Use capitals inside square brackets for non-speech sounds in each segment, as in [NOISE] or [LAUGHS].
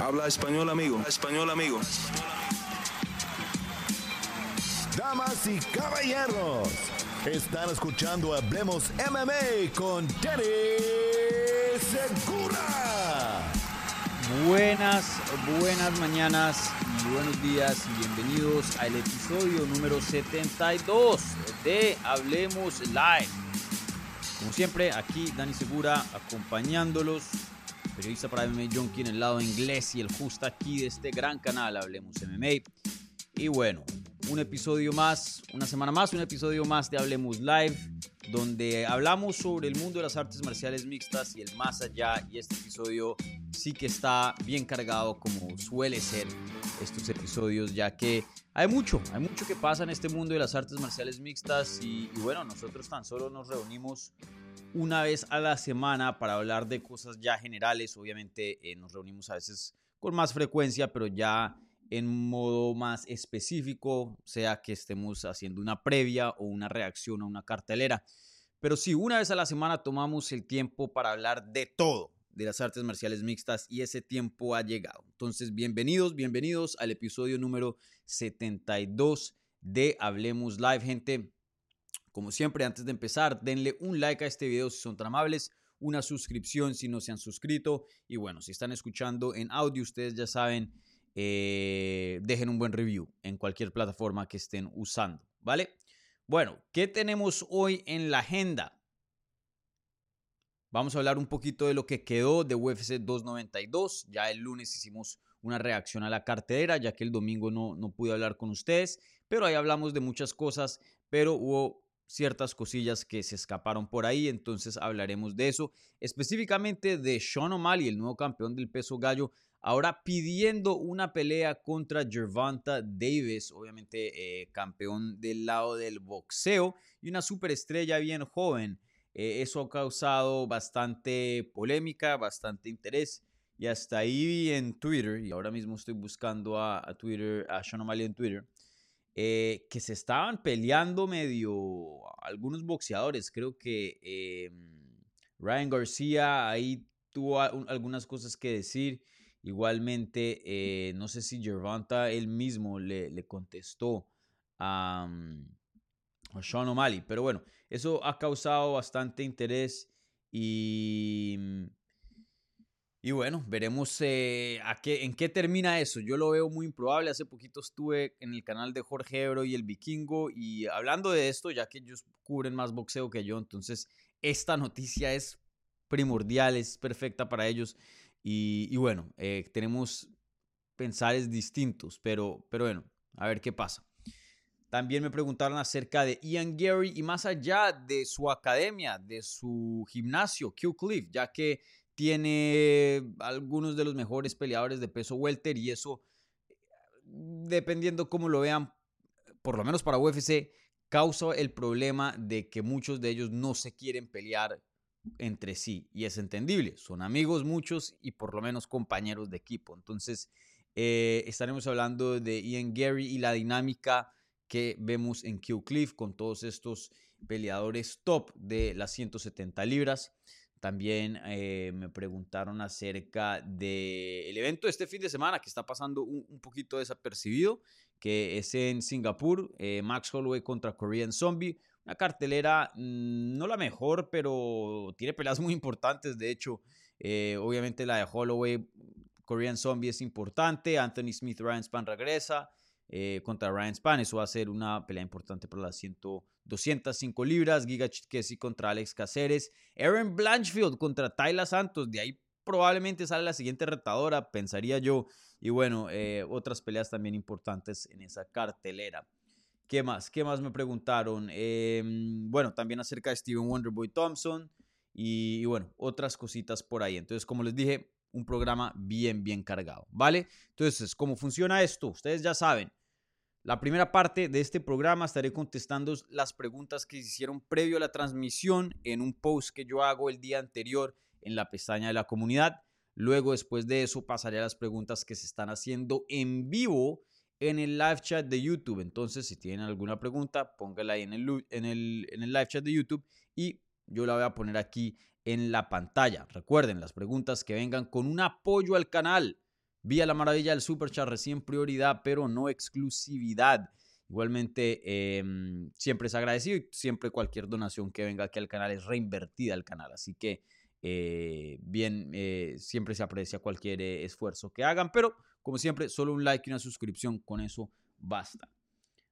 Habla español, amigo. Español, amigo. Damas y caballeros, están escuchando Hablemos MMA con Danny Segura. Buenas, buenas mañanas y buenos días y bienvenidos al episodio número 72 de Hablemos Live. Como siempre, aquí Dani Segura acompañándolos, periodista para MMA Junkie en el lado inglés y el justo aquí de este gran canal Hablemos MMA. Y bueno, un episodio más, una semana más, un episodio más de Hablemos Live, donde hablamos sobre el mundo de las artes marciales mixtas y el más allá. Y este episodio sí que está bien cargado como suele ser estos episodios, ya que hay mucho, hay mucho que pasa en este mundo de las artes marciales mixtas y, y bueno, nosotros tan solo nos reunimos una vez a la semana para hablar de cosas ya generales. Obviamente eh, nos reunimos a veces con más frecuencia, pero ya en modo más específico, sea que estemos haciendo una previa o una reacción a una cartelera. Pero sí, una vez a la semana tomamos el tiempo para hablar de todo de las artes marciales mixtas y ese tiempo ha llegado. Entonces, bienvenidos, bienvenidos al episodio número 72 de Hablemos Live, gente. Como siempre, antes de empezar, denle un like a este video si son tan amables, una suscripción si no se han suscrito y bueno, si están escuchando en audio, ustedes ya saben eh, dejen un buen review en cualquier plataforma que estén usando, ¿vale? Bueno, ¿qué tenemos hoy en la agenda? Vamos a hablar un poquito de lo que quedó de UFC 292. Ya el lunes hicimos una reacción a la cartera, ya que el domingo no, no pude hablar con ustedes, pero ahí hablamos de muchas cosas, pero hubo ciertas cosillas que se escaparon por ahí, entonces hablaremos de eso, específicamente de Sean O'Malley, el nuevo campeón del peso gallo, ahora pidiendo una pelea contra Gervonta Davis, obviamente eh, campeón del lado del boxeo y una superestrella bien joven. Eh, eso ha causado bastante polémica, bastante interés. Y hasta ahí en Twitter, y ahora mismo estoy buscando a, Twitter, a Sean O'Malley en Twitter, eh, que se estaban peleando medio algunos boxeadores. Creo que em, Ryan García ahí tuvo algunas cosas que decir. Igualmente, eh, no sé si Gervonta él mismo le, le contestó a, a, Sean O'Malley, pero bueno, eso ha causado bastante interés y y bueno, veremos eh, a qué, en qué termina eso. Yo lo veo muy improbable. Hace poquito estuve en el canal de Jorge Ebro y el Vikingo y hablando de esto, ya que ellos cubren más boxeo que yo, entonces esta noticia es primordial, es perfecta para ellos. Y, bueno, eh, tenemos pensares distintos, pero, pero bueno, a ver qué pasa. También me preguntaron acerca de Ian Gary y más allá de su academia, de su gimnasio, Q Cliff, ya que tiene algunos de los mejores peleadores de peso welter y eso, dependiendo cómo lo vean, por lo menos para UFC, causa el problema de que muchos de ellos no se quieren pelear entre sí y es entendible. Son amigos muchos y por lo menos compañeros de equipo. Entonces, eh, estaremos hablando de Ian Gary y la dinámica que vemos en Q Cliff con todos estos peleadores top de las 170 libras. También eh, me preguntaron acerca del evento de este fin de semana que está pasando un, poquito desapercibido, que es en Singapur, eh, Max Holloway contra Korean Zombie. Una cartelera mm, no la mejor, pero tiene peleas [LAUGHS] muy importantes. De hecho, eh, obviamente la de Holloway, Korean Zombie es importante. Anthony Smith, Ryan Span regresa. contra Ryan Span. Eso va a ser una pelea importante para las 100, 205 libras, Giga Chitkesi contra Alex Caceres, Aaron Blanchfield contra Tyler Santos, de ahí probablemente sale la siguiente retadora, pensaría yo, y bueno, eh, otras peleas también importantes en esa cartelera. ¿Qué más? ¿Qué más me preguntaron? Em, bueno, también acerca de Steven Wonderboy Thompson y, y bueno, otras cositas por ahí. Entonces, como les dije, un programa bien, bien cargado, ¿vale? Entonces, ¿cómo funciona esto? Ustedes ya saben, la primera parte de este programa estaré contestando las preguntas que se hicieron previo a la transmisión en un post que yo hago el día anterior en la pestaña de la comunidad. Luego, después de eso, pasaré a las preguntas que se están haciendo en vivo en el live chat de YouTube. Entonces, si tienen alguna pregunta, póngala ahí en el, en el, en el live chat de YouTube y yo la voy a poner aquí en la pantalla. Recuerden, las preguntas que vengan con un apoyo al canal Vía la maravilla del Superchat, recién prioridad, pero no exclusividad. Igualmente, em, siempre es agradecido y siempre cualquier donación que venga aquí al canal es reinvertida al canal. Así que, eh, bien, eh, siempre se aprecia cualquier eh, esfuerzo que hagan, pero como siempre, solo un like y una suscripción, con eso basta.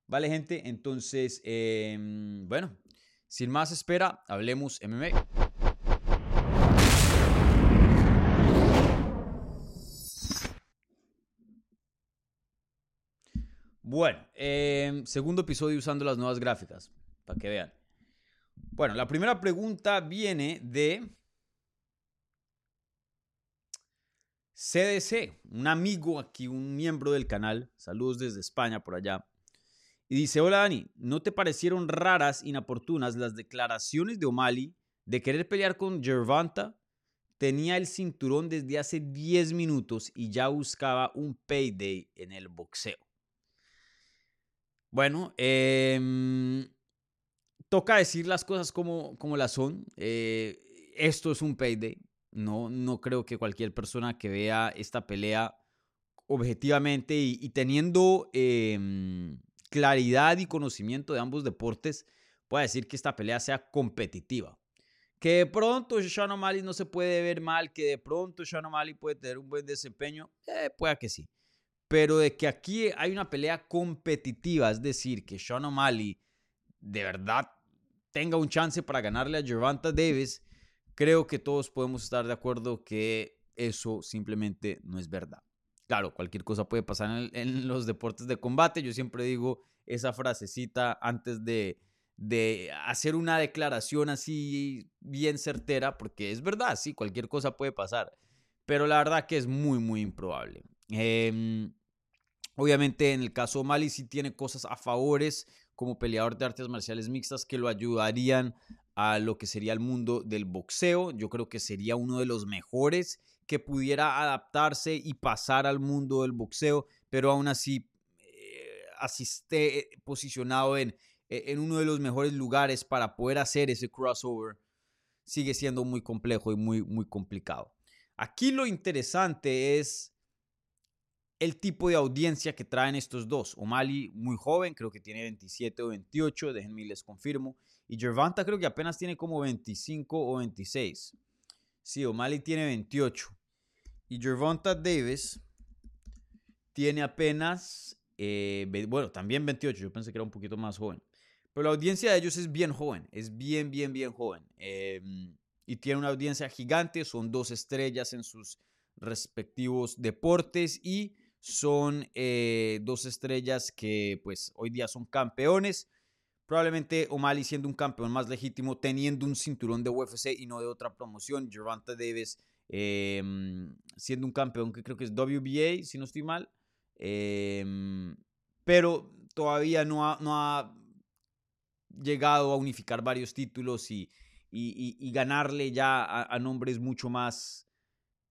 Vale, gente, entonces, em, bueno, sin más espera, hablemos MMA. Bueno, em, segundo episodio usando las nuevas gráficas, para que vean. Bueno, la primera pregunta viene de CDC, un amigo aquí, un miembro del canal. Saludos desde España por allá. Y dice, hola Dani, ¿no te parecieron raras, inoportunas las declaraciones de O'Malley de querer pelear con Gervanta? Tenía el cinturón desde hace 10 minutos y ya buscaba un payday en el boxeo. Bueno, em, toca decir las cosas como, como las son. Eh, esto es un payday. No, no creo que cualquier persona que vea esta pelea objetivamente y, teniendo em, claridad y conocimiento de ambos deportes pueda decir que esta pelea sea competitiva. Que de pronto Sean O'Malley no se puede ver mal, que de pronto Sean O'Malley puede tener un buen desempeño, eh, pueda que sí. Pero de que aquí hay una pelea competitiva, es decir, que Sean O'Malley de verdad tenga un chance para ganarle a Gervonta Davis, creo que todos podemos estar de acuerdo que eso simplemente no es verdad. Claro, cualquier cosa puede pasar en, los deportes de combate. Yo siempre digo esa frasecita antes de, de hacer una declaración así bien certera, porque es verdad, sí, cualquier cosa puede pasar, pero la verdad que es muy, muy improbable. Eh, Obviamente en el caso Mali sí tiene cosas a favores como peleador de artes marciales mixtas que lo ayudarían a lo que sería el mundo del boxeo. Yo creo que sería uno de los mejores que pudiera adaptarse y pasar al mundo del boxeo, pero aún así eh, asiste posicionado en, eh, en uno de los mejores lugares para poder hacer ese crossover. Sigue siendo muy complejo y muy, muy complicado. Aquí lo interesante es el tipo de audiencia que traen estos dos. O'Malley, muy joven, creo que tiene 27 o 28, déjenme les confirmo. Y Gervanta creo que apenas tiene como 25 o 26. Sí, O'Malley tiene 28. Y Gervonta Davis tiene apenas, eh, bueno, también 28. Yo pensé que era un poquito más joven. Pero la audiencia de ellos es bien joven, es bien, bien, bien joven. Em, y tiene una audiencia gigante, son dos estrellas en sus respectivos deportes y son eh, dos estrellas que pues hoy día son campeones. Probablemente O'Malley siendo un campeón más legítimo, teniendo un cinturón de UFC y no de otra promoción. Gervonta Davis em, siendo un campeón que creo que es WBA, si no estoy mal. Em, pero todavía no ha, no ha, llegado a unificar varios títulos y, y, ganarle ya a nombres mucho más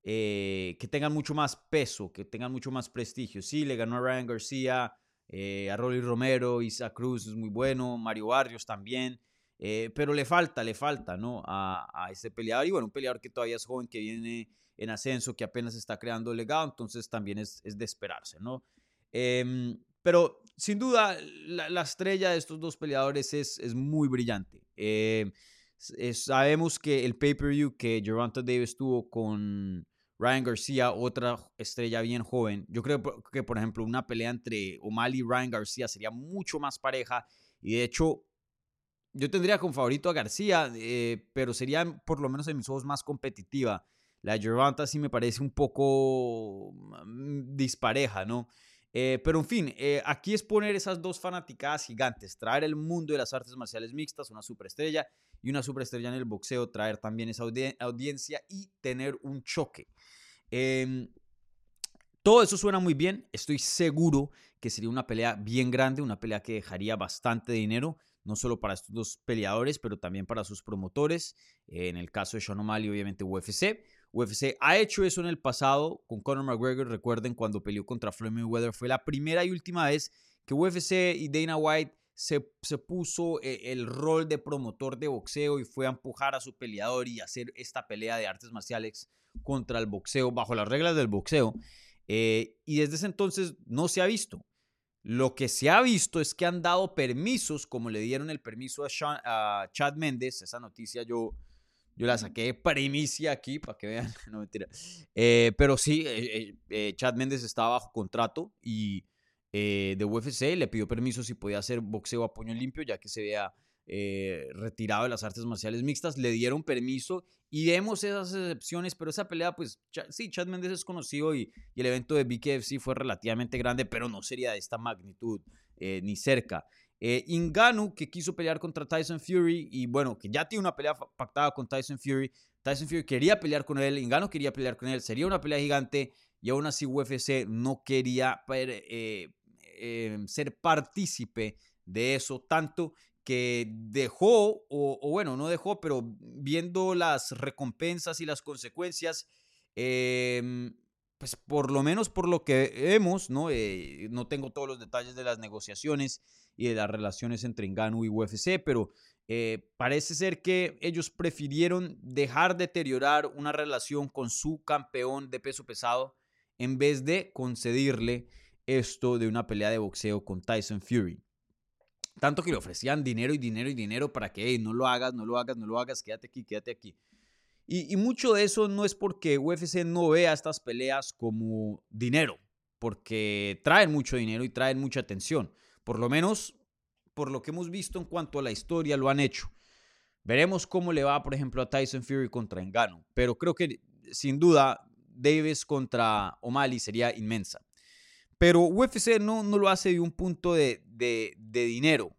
eh, que tengan mucho más peso, que tengan mucho más prestigio. Sí, le ganó a Ryan García, eh, a Rolly Romero, Isa Cruz es muy bueno, Mario Barrios también, eh, pero le falta, le falta, ¿no? A, a ese peleador y bueno, un peleador que todavía es joven, que viene en ascenso, que apenas está creando legado, entonces también es, es de esperarse, ¿no? Em, pero sin duda, la, estrella de estos dos peleadores es, es muy brillante. Sabemos que el pay-per-view que Gervonta Davis tuvo con, Ryan García, otra estrella bien joven. Yo creo que, por ejemplo, una pelea entre O'Malley y Ryan García sería mucho más pareja. Y de hecho, yo tendría como favorito a García, eh, pero sería por lo menos en mis ojos más competitiva. La Gervonta sí me parece un poco mm, dispareja, ¿no? Eh, pero en fin, eh, aquí es poner esas dos fanaticadas gigantes, traer el mundo de las artes marciales mixtas, una superestrella y una superestrella en el boxeo, traer también esa audiencia y tener un choque. Em, todo eso suena muy bien, estoy seguro que sería una pelea bien grande, una pelea que dejaría bastante dinero, no solo para estos dos peleadores, pero también para sus promotores. en el caso de Sean O'Malley, obviamente UFC. UFC ha hecho eso en el pasado con Conor McGregor. Recuerden cuando peleó contra Floyd Mayweather. Fue la primera y última vez que UFC y Dana White se, se, puso eh, el rol de promotor de boxeo y fue a empujar a su peleador y hacer esta pelea de artes marciales contra el boxeo bajo las reglas del boxeo. Eh, y desde ese entonces no se ha visto. Lo que se ha visto es que han dado permisos, como le dieron el permiso a, Chad Méndez. Esa noticia yo, yo la saqué de primicia aquí para que vean. [LAUGHS] No mentira. Eh, pero sí, eh, Chad Méndez estaba bajo contrato y de UFC le pidió permiso si podía hacer boxeo a puño limpio, ya que se vea eh, retirado de las artes marciales mixtas, le dieron permiso y vemos esas excepciones, pero esa pelea, pues sí, Chad Méndez es conocido y, el evento de BKFC fue relativamente grande, pero no sería de esta magnitud eh, ni cerca. Eh, Inganu, que quiso pelear contra Tyson Fury y bueno, que ya tiene una pelea pactada con Tyson Fury. Tyson Fury quería pelear con él, Inganu quería pelear con él, sería una pelea gigante y aún así UFC no quería ser partícipe de eso tanto que dejó, o, bueno, no dejó, pero viendo las recompensas y las consecuencias, em, pues por lo menos por lo que vemos, ¿no? Eh, no tengo todos los detalles de las negociaciones y de las relaciones entre Engano y UFC, pero eh, parece ser que ellos prefirieron dejar deteriorar una relación con su campeón de peso pesado en vez de concederle esto de una pelea de boxeo con Tyson Fury. Tanto que le ofrecían dinero y dinero y dinero para que no lo hagas, no lo hagas, no lo hagas, quédate aquí, quédate aquí. Y, mucho de eso no es porque UFC no vea estas peleas como dinero, porque traen mucho dinero y traen mucha atención. Por lo menos, por lo que hemos visto en cuanto a la historia, lo han hecho. Veremos cómo le va, por ejemplo, a Tyson Fury contra Engano. Pero creo que, sin duda, Davis contra O'Malley sería inmensa. Pero UFC no, no lo hace de un punto de, dinero.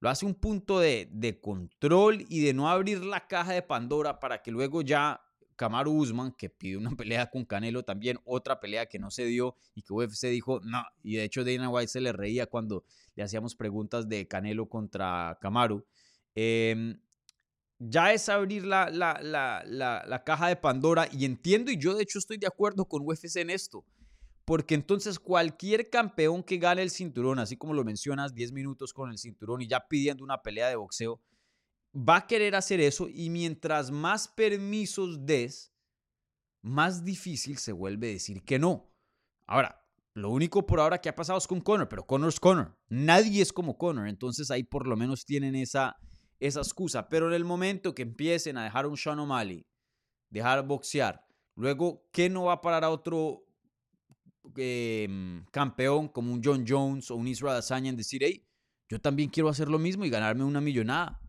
Lo hace un punto de, control y de no abrir la caja de Pandora para que luego ya Kamaru Usman, que pidió una [LAUGHS] pelea con Canelo también, otra pelea que no se dio y que UFC dijo no. Y de hecho Dana White se le reía cuando le hacíamos preguntas de Canelo contra Kamaru. Em, ya es abrir la, la, la, caja de Pandora y entiendo y yo de hecho estoy de acuerdo con UFC en esto porque entonces cualquier campeón que gane el cinturón, así como lo mencionas, 10 minutos con el cinturón y ya pidiendo una pelea de boxeo, va a querer hacer eso y mientras más permisos des, más difícil se vuelve decir que no. Ahora, lo único por ahora que ha pasado es con Conor, pero Conor es Conor. Nadie es como Conor, entonces ahí por lo menos tienen esa, esa excusa. Pero en el momento que empiecen a dejar un Sean O'Malley, dejar boxear, luego, ¿qué no va a parar a otro Em, campeón como un John Jones o un Israel Adesanya en decir, hey, yo también quiero hacer lo mismo y ganarme una millonada.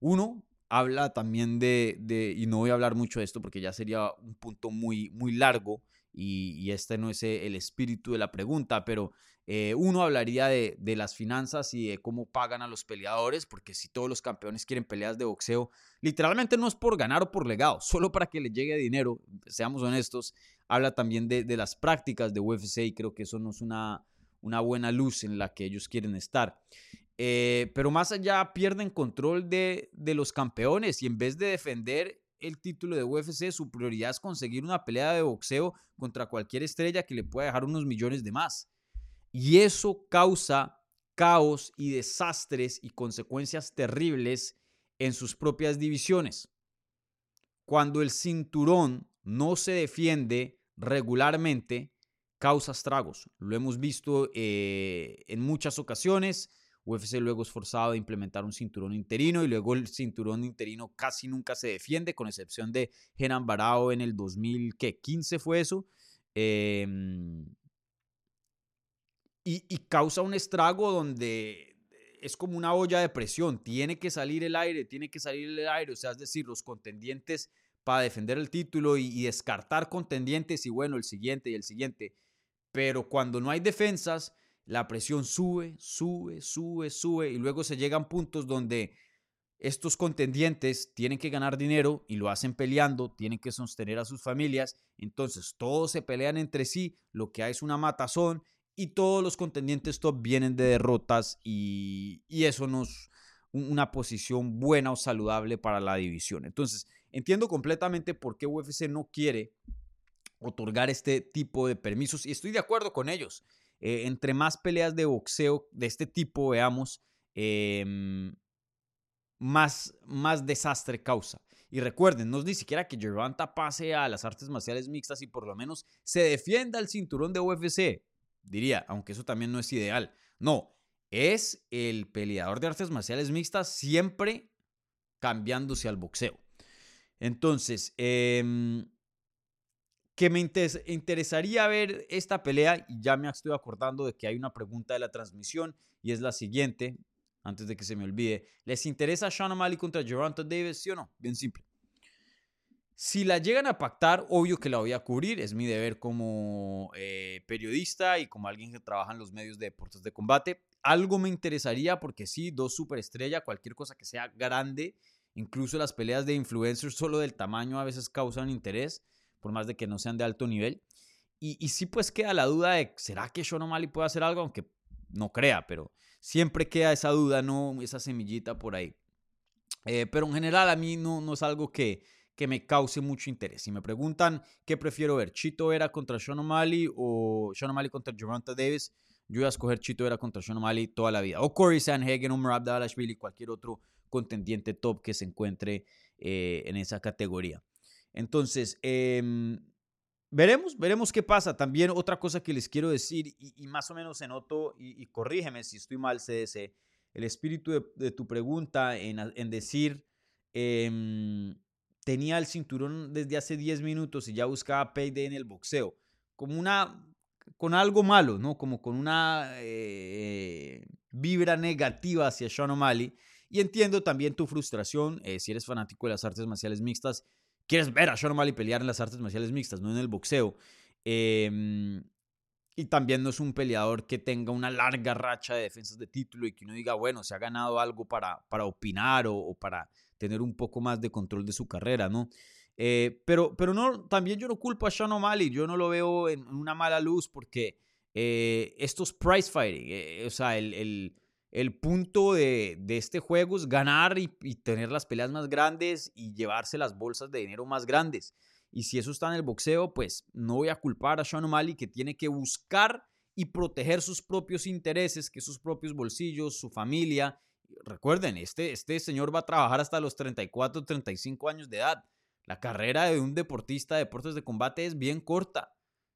Uno habla también de, de, y no voy a hablar mucho de esto porque ya sería un punto muy, muy largo y, este no es el espíritu de la pregunta, pero eh, uno hablaría de, de, las finanzas y de cómo pagan a los peleadores, porque si todos los campeones quieren peleas de boxeo, literalmente no es por ganar o por legado, solo para que les llegue dinero, seamos honestos, habla también de, las prácticas de UFC y creo que eso no es una, una buena luz en la que ellos quieren estar. Eh, pero más allá pierden control de, de, los campeones y en vez de defender el título de UFC, su prioridad es conseguir una pelea de boxeo contra cualquier estrella que le pueda dejar unos millones de más. Y eso causa caos y desastres y consecuencias terribles en sus propias divisiones. Cuando el cinturón no se defiende regularmente causa estragos. Lo hemos visto eh, en muchas ocasiones. UFC luego es forzado a implementar un cinturón interino y luego el cinturón interino casi nunca se defiende, con excepción de Genan Barao en el 2015 fue eso. Em, y, y, causa un estrago donde es como una olla de presión, tiene que salir el aire, tiene que salir el aire, o sea, es decir, los contendientes para defender el título y, descartar contendientes y bueno, el siguiente y el siguiente. Pero cuando no hay defensas, la presión sube, sube, sube, sube y luego se llegan puntos donde estos contendientes tienen que ganar dinero y lo hacen peleando, tienen que sostener a sus familias, entonces todos se pelean entre sí, lo que hay es una matazón y todos los contendientes top vienen de derrotas y, y eso no es una posición buena o saludable para la división. Entonces, Entiendo completamente por qué UFC no quiere otorgar este tipo de permisos y estoy de acuerdo con ellos. Eh, entre más peleas de boxeo de este tipo veamos, em, más, más desastre causa. Y recuerden, no es ni siquiera que Gervonta pase a las artes marciales mixtas y por lo menos se defienda el cinturón de UFC, diría, aunque eso también no es ideal. No, es el peleador de artes marciales mixtas siempre cambiándose al boxeo. Entonces, eh, que me interesaría ver esta pelea, y ya me estoy acordando de que hay una pregunta de la transmisión, y es la siguiente, antes de que se me olvide. ¿Les interesa Sean O'Malley contra Geronto Davis, sí o no? Bien simple. Si la llegan a pactar, obvio que la voy a cubrir, es mi deber como eh, periodista y como alguien que trabaja en los medios de deportes de combate. Algo me interesaría porque sí, dos superestrellas, cualquier cosa que sea grande, incluso las peleas de influencers solo del tamaño a veces causan interés por más de que no sean de alto nivel. Y, y sí, pues queda la duda de, ¿será que Sean O'Malley puede hacer algo? Aunque no crea, pero siempre queda esa duda, ¿no? Esa semillita por ahí. Eh, pero en general a mí no, no es algo que, que me cause mucho interés. Si me preguntan qué prefiero ver, Chito Vera contra Sean O'Malley o Sean O'Malley contra Gervonta Davis, yo voy a escoger Chito Vera contra Sean O'Malley toda la vida. O Corey Sanhagen o Merab Dalashvili, cualquier otro contendiente top que se encuentre eh, en esa categoría. Entonces, em, veremos, veremos qué pasa. También otra cosa que les quiero decir, y, más o menos se noto, y, corrígeme si estoy mal, CDC, el espíritu de, tu pregunta en, decir, em, tenía el cinturón desde hace 10 minutos y ya buscaba payday en el boxeo, como una, con algo malo, ¿no? Como con una eh, vibra negativa hacia Sean O'Malley. Y entiendo también tu frustración, eh, si eres fanático de las artes marciales mixtas, quieres ver a Sean O'Malley pelear en las artes marciales mixtas, no en el boxeo. Em, y también no es un peleador que tenga una larga racha de defensas de título y que uno diga, bueno, se ha ganado algo para, para opinar o, para tener un poco más de control de su carrera, ¿no? Eh, pero, pero no, también yo no culpo a Sean O'Malley, yo no lo veo en una mala luz porque eh, estos price fighting, eh, o sea, el punto de, este juego es ganar y, tener las peleas más grandes y llevarse las bolsas de dinero más grandes. Y si eso está en el boxeo, pues no voy a culpar a Sean O'Malley que tiene que buscar y proteger sus propios intereses, que sus propios bolsillos, su familia. Recuerden, este, este señor va a trabajar hasta los 34, 35 años de edad. La carrera de un deportista de deportes de combate es bien corta.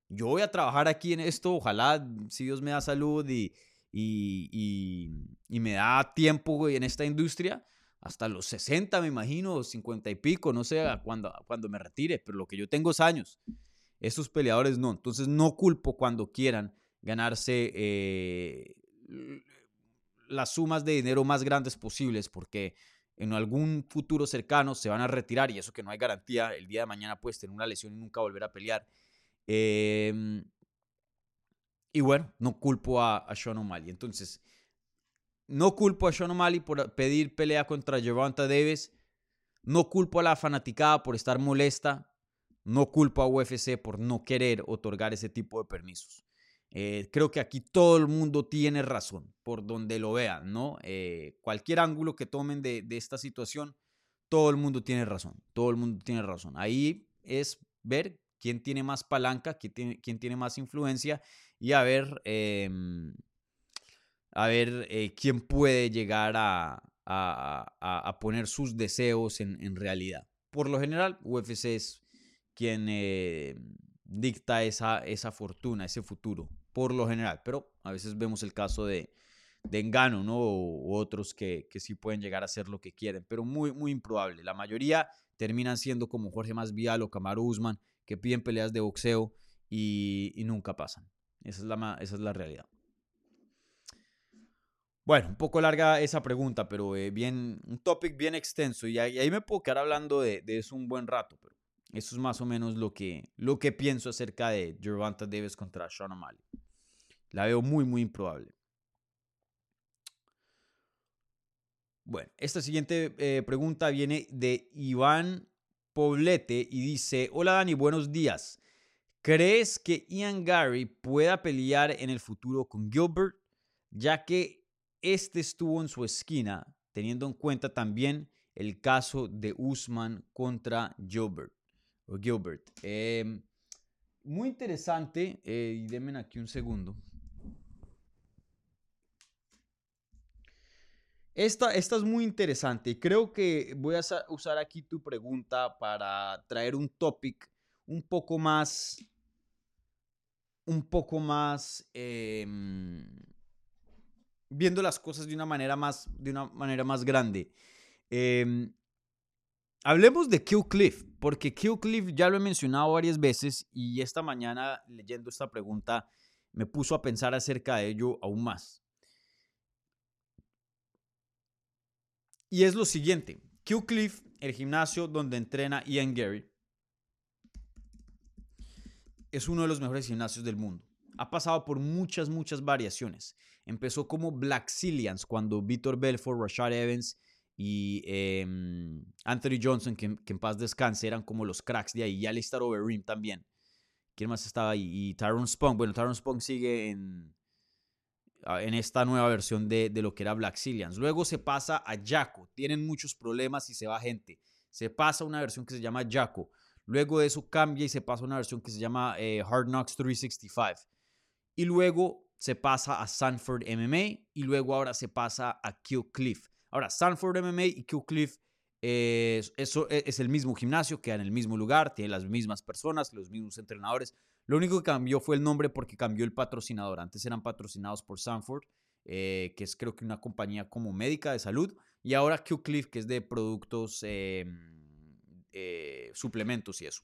Yo voy a trabajar aquí en esto, ojalá si Dios me da salud y, y, me da tiempo en esta industria hasta los 60, me imagino, 50 y pico, no sé cuando, cuando me retire, pero lo que yo tengo es años. Esos peleadores no. Entonces no culpo cuando quieran ganarse eh, las sumas de dinero más grandes posibles, porque en algún futuro cercano se van a retirar y eso que no hay garantía, el día de mañana puedes tener una lesión y nunca volver a pelear. Eh, y bueno, no culpo a, a Sean O'Malley. Entonces, no culpo a Sean O'Malley por pedir pelea contra Gervonta Davis. No culpo a la fanaticada por estar molesta. No culpo a UFC por no querer otorgar ese tipo de permisos. Eh, creo que aquí todo el mundo tiene razón, por donde lo vean, ¿no? Eh, cualquier ángulo que tomen de, de, esta situación, todo el mundo tiene razón, todo el mundo tiene razón. Ahí es ver quién tiene más palanca, quién tiene, quién tiene más influencia y a ver, em, a ver eh, quién puede llegar a, poner sus deseos en, realidad. Por lo general, UFC es quien eh, dicta esa, esa fortuna, ese futuro, por lo general. Pero a veces vemos el caso de, de Engano, ¿no? O, otros que, que, sí pueden llegar a hacer lo que quieren, pero muy, muy improbable. La mayoría terminan siendo como Jorge Masvidal o Kamaru Usman, que piden peleas de boxeo y nunca pasan. Esa es la, esa es la realidad. Bueno, un poco larga esa pregunta, pero eh, bien, un topic bien extenso y ahí, me puedo quedar hablando de, eso un buen rato, pero eso es más o menos lo que, lo que pienso acerca de Gervonta Davis contra Sean O'Malley. La veo muy, muy improbable. Bueno, esta siguiente eh, pregunta viene de Iván Poblete y dice, hola Dani, buenos días. ¿Crees que Ian Gary pueda pelear en el futuro con Gilbert, ya que este estuvo en su esquina, teniendo en cuenta también el caso de Usman contra Gilbert? O Gilbert. Em, muy interesante, eh, y denme aquí un segundo. Esta, esta es muy interesante creo que voy a sa- usar aquí tu pregunta para traer un topic un poco más, un poco más, em, viendo las cosas de una manera más, de una manera más grande. Em, hablemos de Kill Cliff, porque Kill Cliff ya lo he mencionado varias veces y esta mañana leyendo esta pregunta me puso a pensar acerca de ello aún más. Y es lo siguiente, Q Cliff, el gimnasio donde entrena Ian Gary, es uno de los mejores gimnasios del mundo. Ha pasado por muchas, muchas variaciones. Empezó como Black Cillians cuando Vitor Belfort, Rashad Evans y em, Anthony Johnson, que, en paz descanse, eran como los cracks de ahí. Y Alistair Overeem también. ¿Quién más estaba ahí? Y Tyrone Spong. Bueno, Tyrone Spong sigue en, en esta nueva versión de, de lo que era Black Cillians. Luego se pasa a Jaco. Tienen muchos problemas y se va gente. Se pasa a una versión que se llama Jaco. Luego de eso cambia y se pasa a una versión que se llama eh, Hard Knocks 365. Y luego se pasa a Sanford MMA y luego ahora se pasa a Kill Cliff. Ahora, Sanford MMA y Kill Cliff eh, e- es el mismo gimnasio, queda en el mismo lugar, tiene las mismas personas, los mismos entrenadores. Lo único que cambió fue el nombre porque cambió el patrocinador. Antes eran patrocinados por Sanford, eh, que es creo que una compañía como médica de salud, y ahora Q Cliff, que es de productos, eh, eh, suplementos y eso.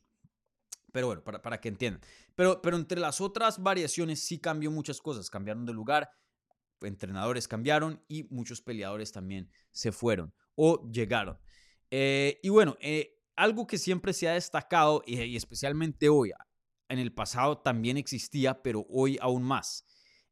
Pero bueno, para, para que entiendan. Pero, pero entre las otras variaciones sí cambió muchas cosas. Cambiaron de lugar, entrenadores cambiaron y muchos peleadores también se fueron o llegaron. Eh, y bueno, eh, algo que siempre se ha destacado y, y especialmente hoy, en el pasado también existía, pero hoy aún más,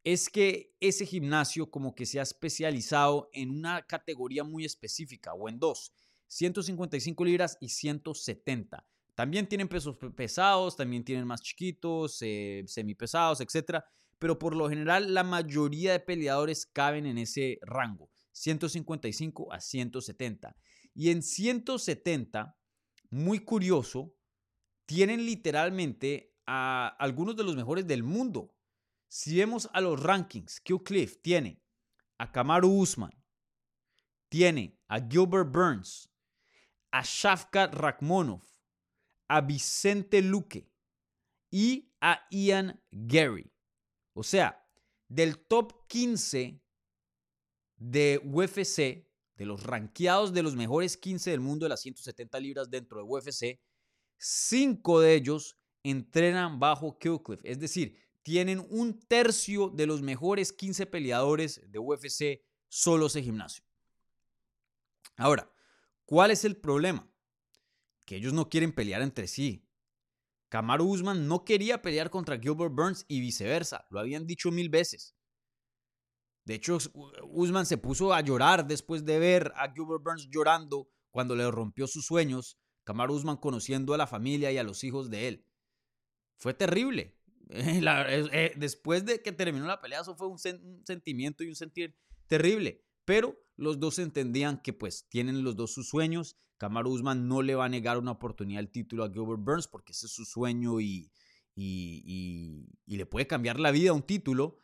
es que ese gimnasio como que se ha especializado en una categoría muy específica o en dos, 155 libras y 170. También tienen pesos pe- pesados, también tienen más chiquitos, eh, semipesados, etc. Pero por lo general la mayoría de peleadores caben en ese rango, 155 a 170. Y en 170, muy curioso, tienen literalmente a algunos de los mejores del mundo. Si vemos a los rankings, Q Cliff tiene a Kamaru Usman, tiene a Gilbert Burns, a Shafkat Rakhmonov, a Vicente Luque y a Ian Gary. O sea, del top 15 de UFC, de los rankeados de los mejores 15 del mundo de las 170 libras dentro de UFC, cinco de ellos entrenan bajo Killcliff. Es decir, tienen un tercio de los mejores 15 peleadores de UFC solo ese gimnasio. Ahora, ¿cuál es el problema? Que ellos no quieren pelear entre sí. Kamaru Usman no quería pelear contra Gilbert Burns y viceversa. Lo habían dicho mil veces. De hecho, Usman se puso a llorar después de ver a Gilbert Burns llorando cuando le rompió sus sueños. Kamaru Usman conociendo a la familia y a los hijos de él. Fue terrible. [LAUGHS] La- eh, después de que terminó la pelea, eso fue un sentimiento y un sentir terrible. Pero los dos entendían que pues tienen los dos sus sueños. Kamaru Usman no le va a negar una oportunidad al título a Gilbert Burns porque ese es su sueño y, le puede cambiar la vida un título.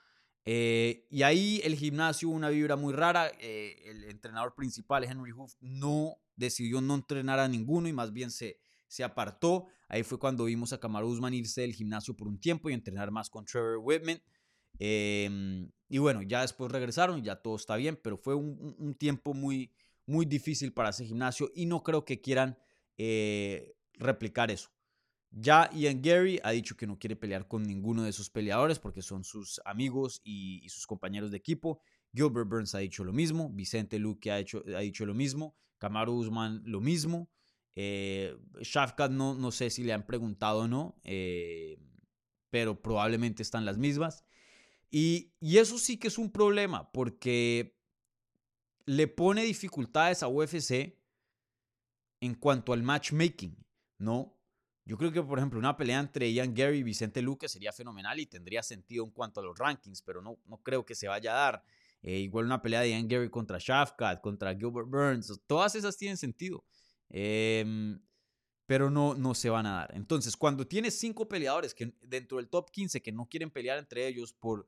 Eh, y ahí el gimnasio, una vibra muy rara. eh, el entrenador principal, Henry Hoof, no decidió no entrenar a ninguno y más bien se, se apartó. Ahí fue cuando vimos a Kamaru Usman irse del gimnasio por un tiempo y entrenar más con Trevor Whitman. Eh, y bueno, ya después regresaron ya todo está bien, pero fue un, un- tiempo muy, muy difícil para ese gimnasio y no creo que quieran eh, replicar eso. Ya Ian Gary ha dicho que no quiere pelear con ninguno de esos peleadores porque son sus amigos y, sus compañeros de equipo. Gilbert Burns ha dicho lo mismo, Vicente Luque ha, hecho, ha dicho lo mismo, Kamaru Usman lo mismo. Eh, Shafkat no, no sé si le han preguntado o no, eh, pero probablemente están las mismas. Y, eso sí que es un problema porque le pone dificultades a UFC en cuanto al matchmaking, ¿no? Yo creo que, por ejemplo, una pelea entre Ian Gary y Vicente Luque sería fenomenal y tendría sentido en cuanto a los rankings, pero no, no creo que se vaya a dar. Eh, igual una pelea de Ian Gary contra Shafkat, contra Gilbert Burns, todas esas tienen sentido. Em, pero no, no se van a dar. Entonces, cuando tienes cinco peleadores que dentro del top 15 que no quieren pelear entre ellos por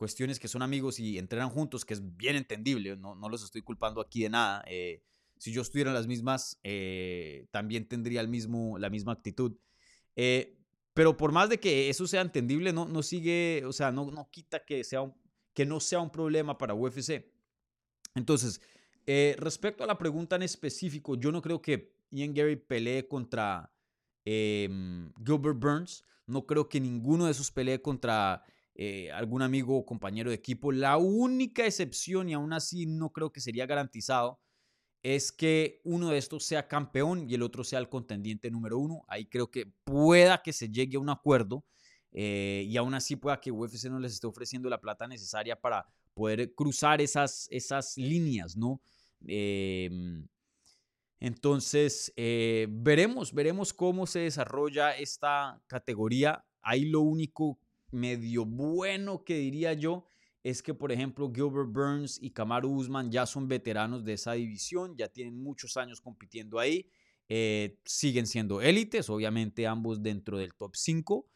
cuestiones que son amigos y entrenan juntos, que es bien entendible, no, no los estoy culpando aquí de nada. Eh, si yo estuviera en las mismas, eh, también tendría el mismo, la misma actitud. Eh, pero por más de que eso sea entendible, no, no sigue, o sea, no, no quita que, sea que no sea un problema para UFC. Entonces, respecto a la pregunta en específico, yo no creo que Ian Gary pelee contra em, Gilbert Burns. No creo que ninguno de esos pelee contra eh, algún amigo o compañero de equipo. La única excepción, y aún así no creo que sería garantizado, es que uno de estos sea campeón y el otro sea el contendiente número uno. Ahí creo que pueda que se llegue a un acuerdo eh, y aún así pueda que UFC no les esté ofreciendo la plata necesaria para poder cruzar esas, esas líneas, ¿no? Em, entonces, eh, veremos, veremos cómo se desarrolla esta categoría. Ahí lo único medio bueno que diría yo es que, por ejemplo, Gilbert Burns y Kamaru Usman ya son veteranos de esa división, ya tienen muchos años compitiendo ahí, eh, siguen siendo élites, obviamente ambos dentro del top 5,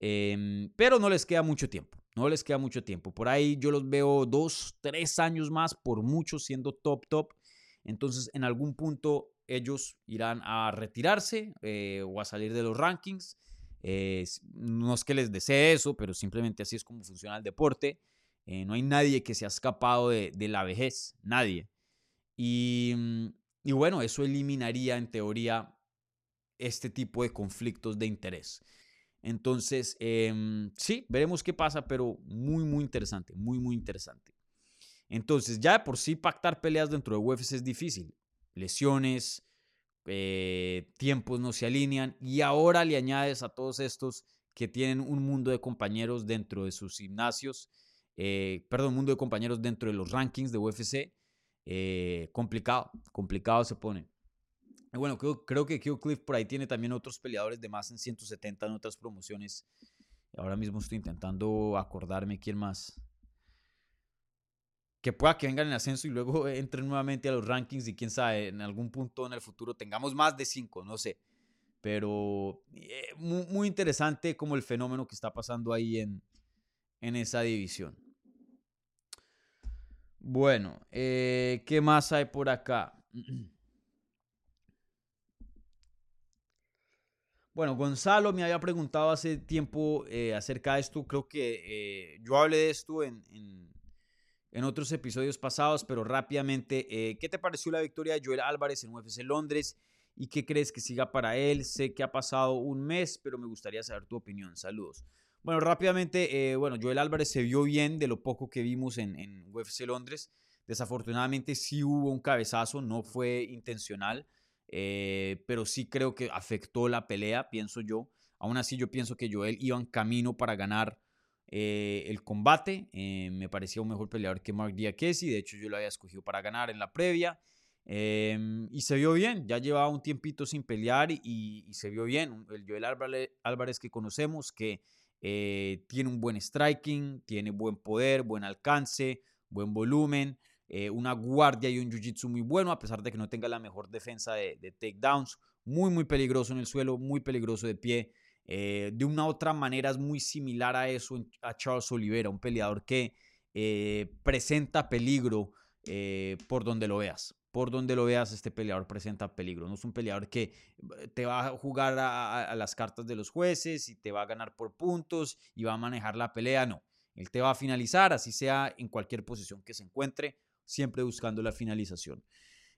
em, pero no les queda mucho tiempo, no les queda mucho tiempo. Por ahí yo los veo dos, tres años más, por mucho, siendo top, top. Entonces, en algún punto ellos irán a retirarse eh, o a salir de los rankings. Eh, no es que les desee eso, pero simplemente así es como funciona el deporte. Eh, no hay nadie que se ha escapado de, la vejez, nadie. Y, mm, y, bueno, eso eliminaría en teoría este tipo de conflictos de interés. Entonces, em, sí, veremos qué pasa, pero muy, muy interesante, muy, muy interesante. Entonces, ya de por sí pactar peleas dentro de UFC es difícil lesiones, eh, tiempos no se alinean y ahora le añades a todos estos que tienen un mundo de compañeros dentro de sus gimnasios, eh, perdón, un mundo de compañeros dentro de los rankings de UFC, eh, complicado, complicado se pone. bueno, creo, creo que Kill Cliff por ahí tiene también otros peleadores de más en 170 en otras promociones. Ahora mismo estoy intentando acordarme quién más que pueda que vengan en ascenso y luego entren nuevamente a los rankings y quién sabe, en algún punto en el futuro tengamos más de cinco, no sé. Pero eh, muy, interesante como el fenómeno que está pasando ahí en, en esa división. Bueno, eh, ¿qué más hay por acá? [CLEARS THROAT] Bueno, Gonzalo me había preguntado hace tiempo eh, acerca de esto. Creo que yo hablé de esto en otros episodios pasados, pero rápidamente, eh, ¿qué te pareció la victoria de Joel Álvarez en UFC Londres? ¿Y qué crees que siga para él? Sé que ha pasado un mes, pero me gustaría saber tu opinión. Saludos. Bueno, rápidamente, eh, bueno, Joel Álvarez se vio bien de lo poco que vimos en, UFC Londres. Desafortunadamente sí hubo un cabezazo, no fue intencional, eh, pero sí creo que afectó la pelea, pienso yo. Aún así yo pienso que Joel iba en camino para ganar eh, el combate. Eh, me parecía un mejor peleador que Mark Diakesi. De hecho, yo lo había escogido para ganar en la previa. Em, y se vio bien. Ya llevaba un tiempito sin pelear y, se vio bien. El Joel Álvarez, que conocemos, que eh, tiene un buen striking, tiene buen poder, buen alcance, buen volumen. una guardia y un jiu-jitsu muy bueno, a pesar de que no tenga la mejor defensa de, de takedowns. Muy, muy peligroso en el suelo, muy peligroso de pie. Eh, de una otra manera es muy similar a eso a Charles Oliveira, un peleador que eh, presenta peligro eh, por donde lo veas. Por donde lo veas, este peleador presenta peligro. No es un peleador que te va a jugar a, las cartas de los jueces y te va a ganar por puntos y va a manejar la pelea. No, él te va a finalizar, así sea en cualquier posición que se encuentre, siempre buscando la finalización.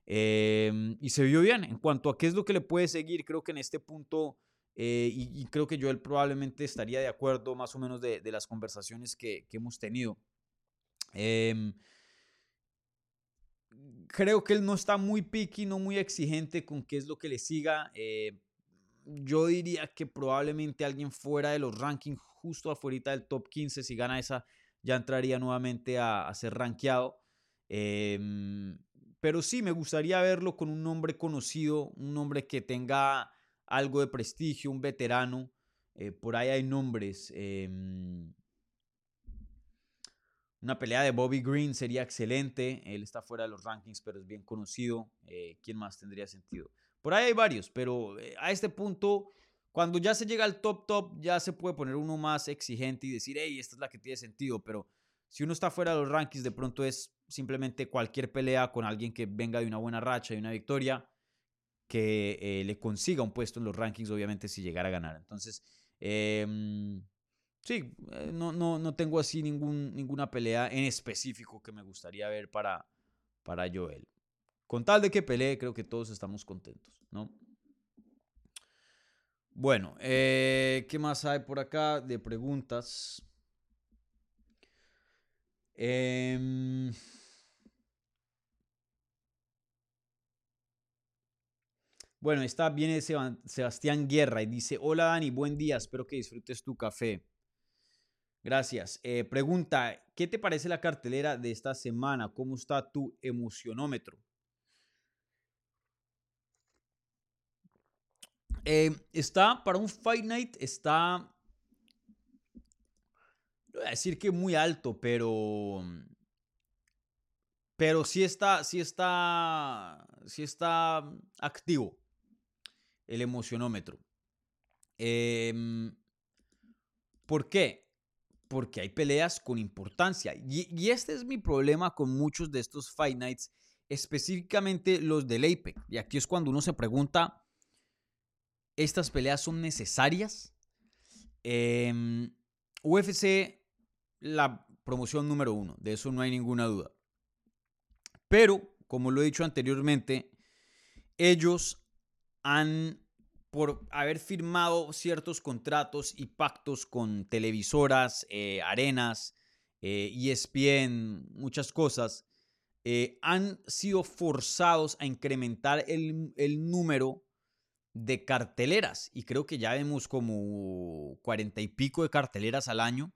y se vio bien. En cuanto a qué es lo que le puede seguir, creo que en este punto eh, y, creo que yo él probablemente estaría de acuerdo más o menos de, las conversaciones que, hemos tenido. Em, creo que él no está muy picky, no muy exigente con qué es lo que le siga. Eh, yo diría que probablemente alguien fuera de los rankings, justo afuera del top 15, si gana esa, ya entraría nuevamente a, ser rankeado. Em, pero sí, me gustaría verlo con un nombre conocido, un nombre que tenga algo de prestigio, un veterano. Eh, por ahí hay nombres. Em, una pelea de Bobby Green sería excelente. Él está fuera de los rankings, pero es bien conocido. Eh, ¿Quién más tendría sentido? Por ahí hay varios, pero eh, a este punto, cuando ya se llega al top top, ya se puede poner uno más exigente y decir, hey, esta es la que tiene sentido. Pero Si uno está fuera de los rankings, de pronto es simplemente cualquier pelea con alguien que venga de una buena racha, y una victoria, que eh, le consiga un puesto en los rankings, obviamente, si llegara a ganar. Entonces, em, sí, eh, no, no, no, tengo así ningún, ninguna pelea en específico que me gustaría ver para, para Joel. Con tal de que pelee, creo que todos estamos contentos, ¿no? Bueno, eh, ¿qué más hay por acá de preguntas? Eh, Bueno, está, viene Sebastián Guerra y dice, hola Dani, buen día, espero que disfrutes tu café. Gracias. Eh, pregunta, ¿qué te parece la cartelera de esta semana? ¿Cómo está tu emocionómetro? Eh, está para un Fight Night, está, no voy a decir que muy alto, pero, pero sí está, sí está, sí está activo el emocionómetro. Em, ¿Por qué? Porque hay peleas con importancia. Y, este es mi problema con muchos de estos Fight Nights, específicamente los del Apex. Y aquí es cuando uno se pregunta, ¿estas peleas son necesarias? Em, UFC, la promoción número uno, de eso no hay ninguna duda. Pero, como lo he dicho anteriormente, ellos han, por haber firmado ciertos contratos y pactos con televisoras, eh, arenas, eh, ESPN, muchas cosas, eh, han sido forzados a incrementar el, el, número de carteleras. Y creo que ya vemos como cuarenta y pico de carteleras al año.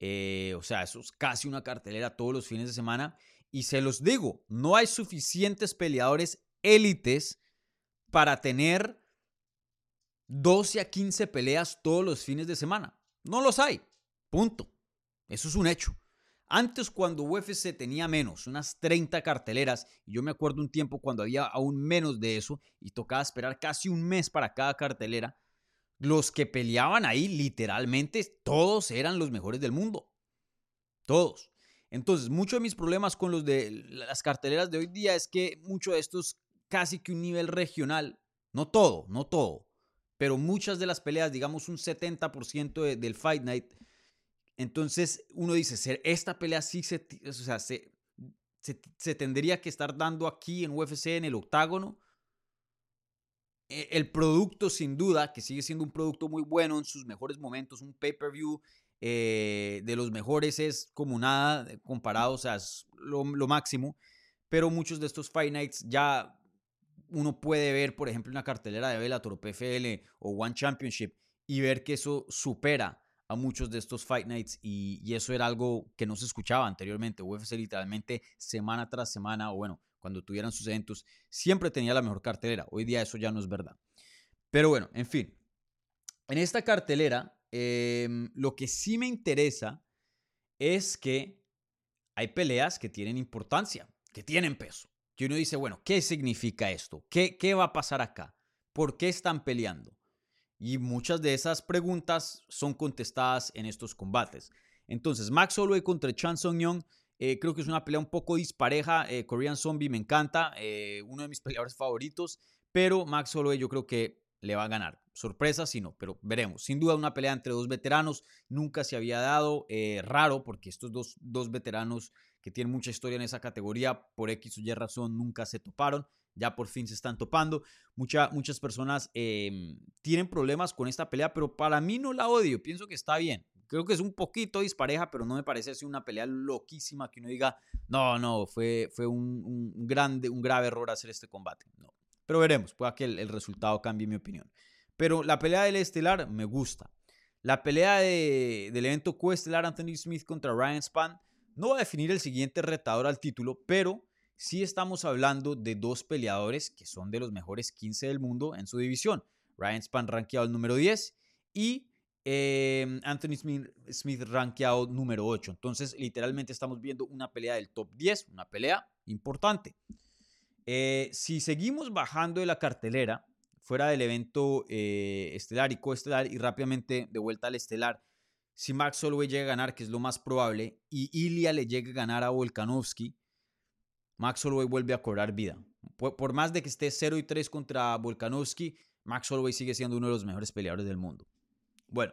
o sea, eso es casi una cartelera todos los fines de semana. Y se los digo, no hay suficientes peleadores élites para tener 12 a 15 peleas todos los fines de semana. No los hay. Punto. Eso es un hecho. Antes cuando UFC tenía menos, unas 30 carteleras, y yo me acuerdo un tiempo cuando había aún menos de eso y tocaba esperar casi un mes para cada cartelera, los que peleaban ahí literalmente todos eran los mejores del mundo. Todos. Entonces, muchos de mis problemas con los de las carteleras de hoy día es que mucho de estos casi que un nivel regional. No todo, no todo, pero muchas de las peleas, digamos un 70% del Fight Night. Entonces uno dice, esta pelea sí se, o sea, se, se, tendría que estar dando aquí en UFC, en el octágono. E, el producto, sin duda, que sigue siendo un producto muy bueno en sus mejores momentos, un pay-per-view eh, de los mejores es como nada comparado, o sea, es lo máximo. Pero muchos de estos Fight Nights ya uno puede ver, por ejemplo, una cartelera de Bellator, PFL o One Championship y ver que eso supera a muchos de estos Fight Nights y, eso era algo que no se escuchaba anteriormente. UFC literalmente semana tras semana, o bueno, cuando tuvieran sus eventos, siempre tenía la mejor cartelera. Hoy día eso ya no es verdad. Pero bueno, en fin. En esta cartelera, em, lo que sí me interesa es que hay peleas que tienen importancia, que tienen peso. Y uno dice, bueno, ¿qué significa esto? ¿Qué, ¿Qué va a pasar acá? ¿Por qué están peleando? Y muchas de esas preguntas son contestadas en estos combates. Entonces, Max Holloway contra Chan Song Young, eh, creo que es una pelea un poco dispareja. Eh, Korean Zombie me encanta, eh, uno de mis [LAUGHS] peleadores favoritos, pero Max Holloway yo creo que le va a ganar. Sorpresa, sí no, pero veremos. Sin duda una pelea entre dos veteranos, nunca se había dado, raro, porque estos dos, dos veteranos que tienen mucha historia en esa categoría, por X o Y razón nunca se toparon, ya por fin se están topando. muchas personas em, tienen problemas con esta pelea, pero para mí no la odio, pienso que está bien. Creo que es un poquito dispareja, pero no me parece así una pelea loquísima que uno diga, no, no, fue, fue un, grande, un grave error hacer este combate. No. Pero veremos, pueda que el, resultado cambie mi opinión. Pero la pelea del estelar me gusta. La pelea del evento coestelar Anthony Smith contra Ryan Spann no va a definir el siguiente retador al título, pero sí estamos hablando de dos peleadores que son de los mejores 15 del mundo en su división. Ryan Spann rankeado el número 10 y em, Anthony Smith, Smith rankeado número 8. Entonces, literalmente estamos viendo una pelea del top 10, una pelea importante. Eh, si seguimos bajando de la cartelera, fuera del evento eh, estelar y coestelar, y rápidamente de vuelta al estelar, si Max Holloway llega a ganar, que es lo más probable, y Ilya le llegue a ganar a Volkanovski, Max Holloway vuelve a cobrar vida. Por, más de que esté 0 y 3 contra Volkanovski, Max Holloway sigue siendo uno de los mejores peleadores del mundo. Bueno,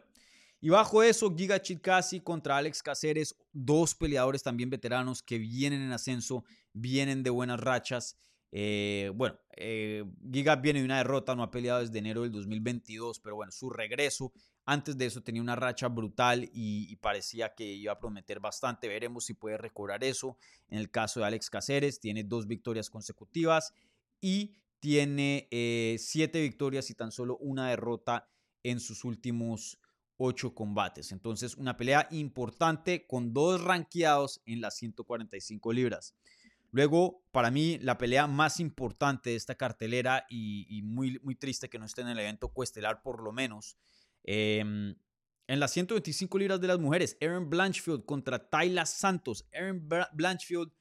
y bajo eso, Giga Chikasi contra Alex Caceres, dos peleadores también veteranos que vienen en ascenso, vienen de buenas rachas. Eh, bueno, eh, Giga viene de una derrota, no ha peleado desde enero del 2022, pero bueno, su regreso, antes de eso tenía una racha brutal y, parecía que iba a prometer bastante. Veremos si puede recobrar eso. En el caso de Alex Caceres, tiene dos victorias consecutivas y tiene eh, siete victorias y tan solo una derrota en sus últimos ocho combates. Entonces, una pelea importante con dos ranqueados en las 145 libras. Luego, para mí, la pelea más importante de esta cartelera y, muy, muy triste que no esté en el evento cuestelar por lo menos. Em, en las 125 libras de las mujeres, Aaron Blanchfield contra Tayla Santos. Aaron Blanchfield,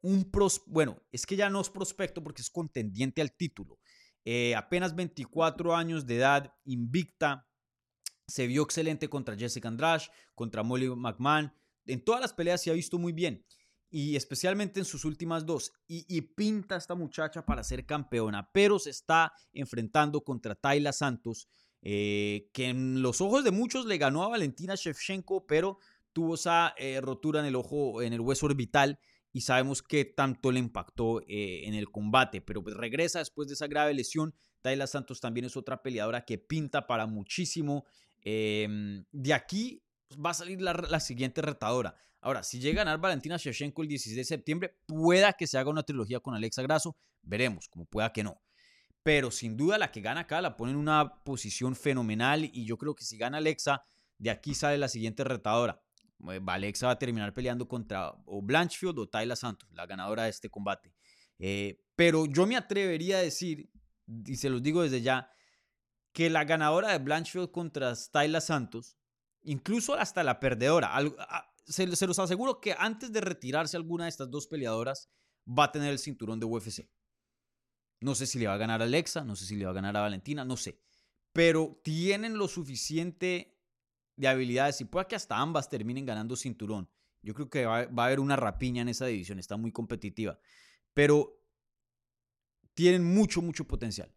un pros, bueno, es que ya no es prospecto porque es contendiente al título. Eh, apenas 24 años de edad, invicta. Se vio excelente contra Jessica Andrade, contra Molly McMahon. En todas las peleas se ha visto muy bien y especialmente en sus últimas dos. Y, pinta esta muchacha para ser campeona, pero se está enfrentando contra Tayla Santos, eh, que en los ojos de muchos le ganó a Valentina Shevchenko, pero tuvo esa eh, rotura en el ojo, en el hueso orbital. Y sabemos que tanto le impactó eh, en el combate, pero pues regresa después de esa grave lesión. Tayla Santos también es otra peleadora que pinta para muchísimo. Em, de aquí va a salir la siguiente retadora. Ahora, si llega a ganar Valentina Shevchenko el 16 de septiembre, pueda que se haga una trilogía con Alexa Grasso. Veremos, como pueda que no. Pero sin duda la que gana acá la pone en una posición fenomenal y yo creo que si gana Alexa, de aquí sale la siguiente retadora. Eh, Alexa va a terminar peleando contra o Blanchfield o Tayla Santos, la ganadora de este combate. Eh, pero yo me atrevería a decir, y se los digo desde ya, que la ganadora de Blanchfield contra Tayla Santos, incluso hasta la perdedora, se, los aseguro que antes de retirarse alguna de estas dos peleadoras, va a tener el cinturón de UFC. No sé si le va a ganar a Alexa, no sé si le va a ganar a Valentina, no sé. Pero tienen lo suficiente de habilidades y puede que hasta ambas terminen ganando cinturón. Yo creo que va a haber una rapiña en esa división, está muy competitiva. Pero tienen mucho, mucho potencial.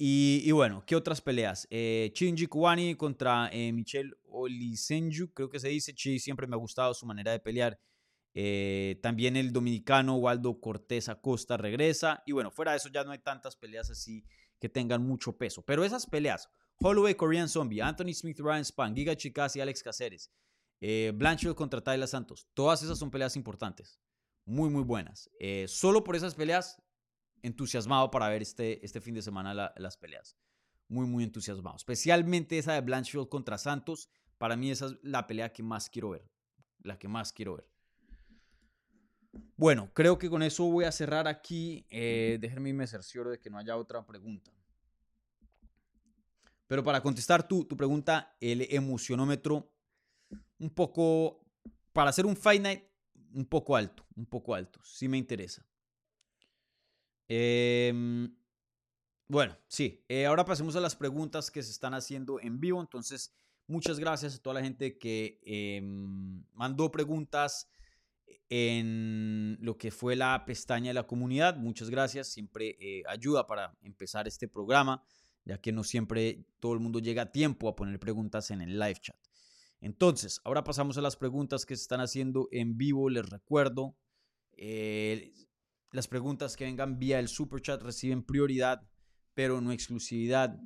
Y, bueno, ¿qué otras peleas? Eh, Shinji Kuwani contra eh, Michelle Olisenju, creo que se dice. Chi siempre me ha gustado su manera de pelear. Eh, también el dominicano Waldo Cortés Acosta regresa. Y bueno, fuera de eso ya no hay tantas peleas así que tengan mucho peso. Pero esas peleas, Holloway, Korean Zombie, Anthony Smith, Ryan Span, Giga y Alex Caceres, eh, Blanchfield contra Tyler Santos, todas esas son peleas importantes. Muy, muy buenas. Eh, solo por esas peleas entusiasmado para ver este, este fin de semana las peleas. Muy, muy entusiasmado. Especialmente esa de Blanchfield contra Santos. Para mí esa es la pelea que más quiero ver. La que más quiero ver. Bueno, creo que con eso voy a cerrar aquí. Eh, déjenme me cercioro de que no haya otra pregunta. Pero para contestar tu, tu pregunta, el emocionómetro, un poco, para hacer un Fight Night, un poco alto, un poco alto. Sí me interesa. Em, bueno, sí. Eh, ahora pasemos a las preguntas que se están haciendo en vivo. Entonces, muchas gracias a toda la gente que em, mandó preguntas en lo que fue la pestaña de la comunidad. Muchas gracias. Siempre eh, ayuda para empezar este programa, ya que no siempre todo el mundo llega a tiempo a poner preguntas en el live chat. Entonces, ahora pasamos a las preguntas que se están haciendo en vivo. Les recuerdo, eh, las preguntas que vengan vía el super chat reciben prioridad, pero no exclusividad.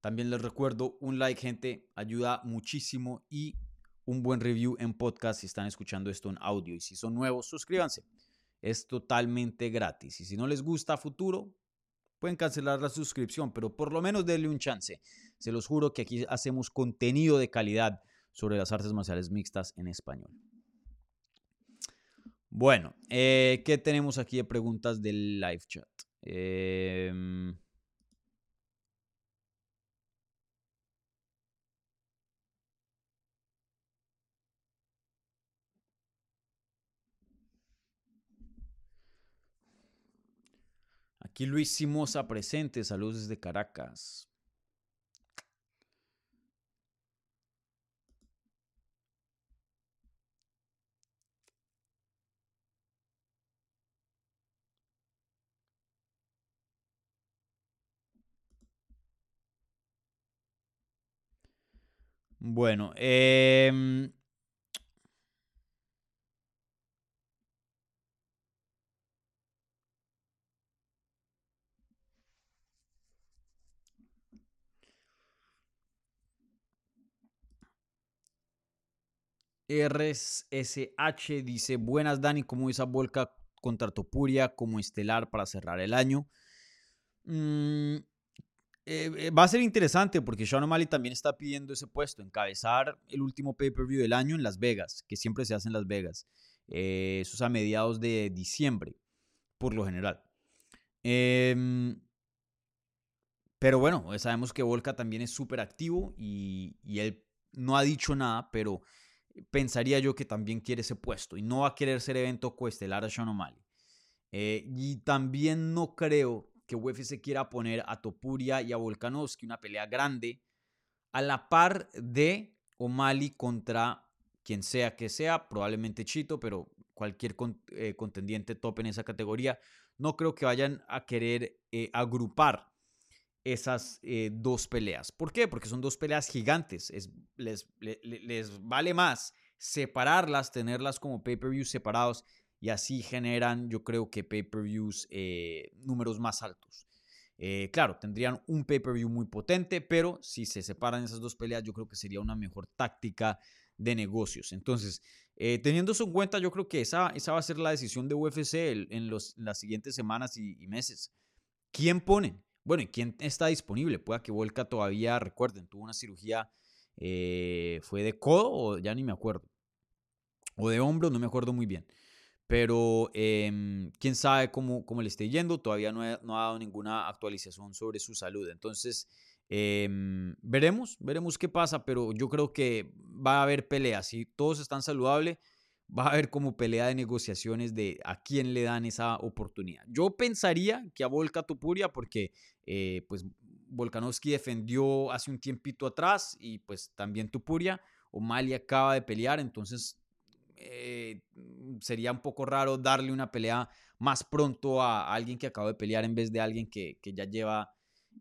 También les recuerdo, un like, gente, ayuda muchísimo y un buen review en podcast si están escuchando esto en audio. Y si son nuevos, suscríbanse. Es totalmente gratis. Y si no les gusta a futuro, pueden cancelar la suscripción, pero por lo menos denle un chance. Se los juro que aquí hacemos contenido de calidad sobre las artes marciales mixtas en español. Bueno, eh, ¿qué tenemos aquí de preguntas del live chat? Em, aquí Luis Simosa presente, saludos desde Caracas. Bueno, em, RSH dice, buenas Dani, ¿cómo esa Volca contra Topuria como estelar para cerrar el año? Mm, eh, eh, va a ser interesante porque Sean O'Malley también está pidiendo ese puesto, encabezar el último pay-per-view del año en Las Vegas, que siempre se hace en Las Vegas. Eh, eso es a mediados de diciembre, por lo general. Em, pero bueno, sabemos que Volca también es súper activo y, él no ha dicho nada, pero pensaría yo que también quiere ese puesto y no va a querer ser evento coestelar a Sean O'Malley. Y también no creo que UFC quiera poner a Topuria y a Volkanovski una pelea grande a la par de O'Malley contra quien sea que sea, probablemente Chito, pero cualquier eh, contendiente top en esa categoría. No creo que vayan a querer eh, agrupar esas eh, dos peleas. ¿Por qué? Porque son dos peleas gigantes. les, les, vale más separarlas, tenerlas como pay-per-views separados y así generan, yo creo que pay-per-views eh, números más altos. Eh, claro, tendrían un pay-per-view muy potente, pero si se separan esas dos peleas, yo creo que sería una mejor táctica de negocios. Entonces, teniendo eso en cuenta, yo creo que esa, esa va a ser la decisión de UFC en, los, las siguientes semanas y, meses. ¿Quién ponen? Bueno, ¿y quién está disponible? Pueda que Volca todavía, recuerden, tuvo una cirugía, eh, ¿fue de codo o ya ni me acuerdo? O de hombro, no me acuerdo muy bien. Pero em, quién sabe cómo, cómo, le esté yendo, todavía no, no, ha dado ninguna actualización sobre su salud. Entonces, em, veremos, veremos qué pasa, pero yo creo que va a haber peleas. Si todos están saludables, va a haber como pelea de negociaciones de a quién le dan esa oportunidad. Yo pensaría que a Volka Topuria, porque eh, pues Volkanovski defendió hace un tiempito atrás y pues también Tupuria, Mali acaba de pelear, entonces eh, sería un poco raro darle una pelea más pronto a alguien que acaba de pelear en vez de alguien que, que ya lleva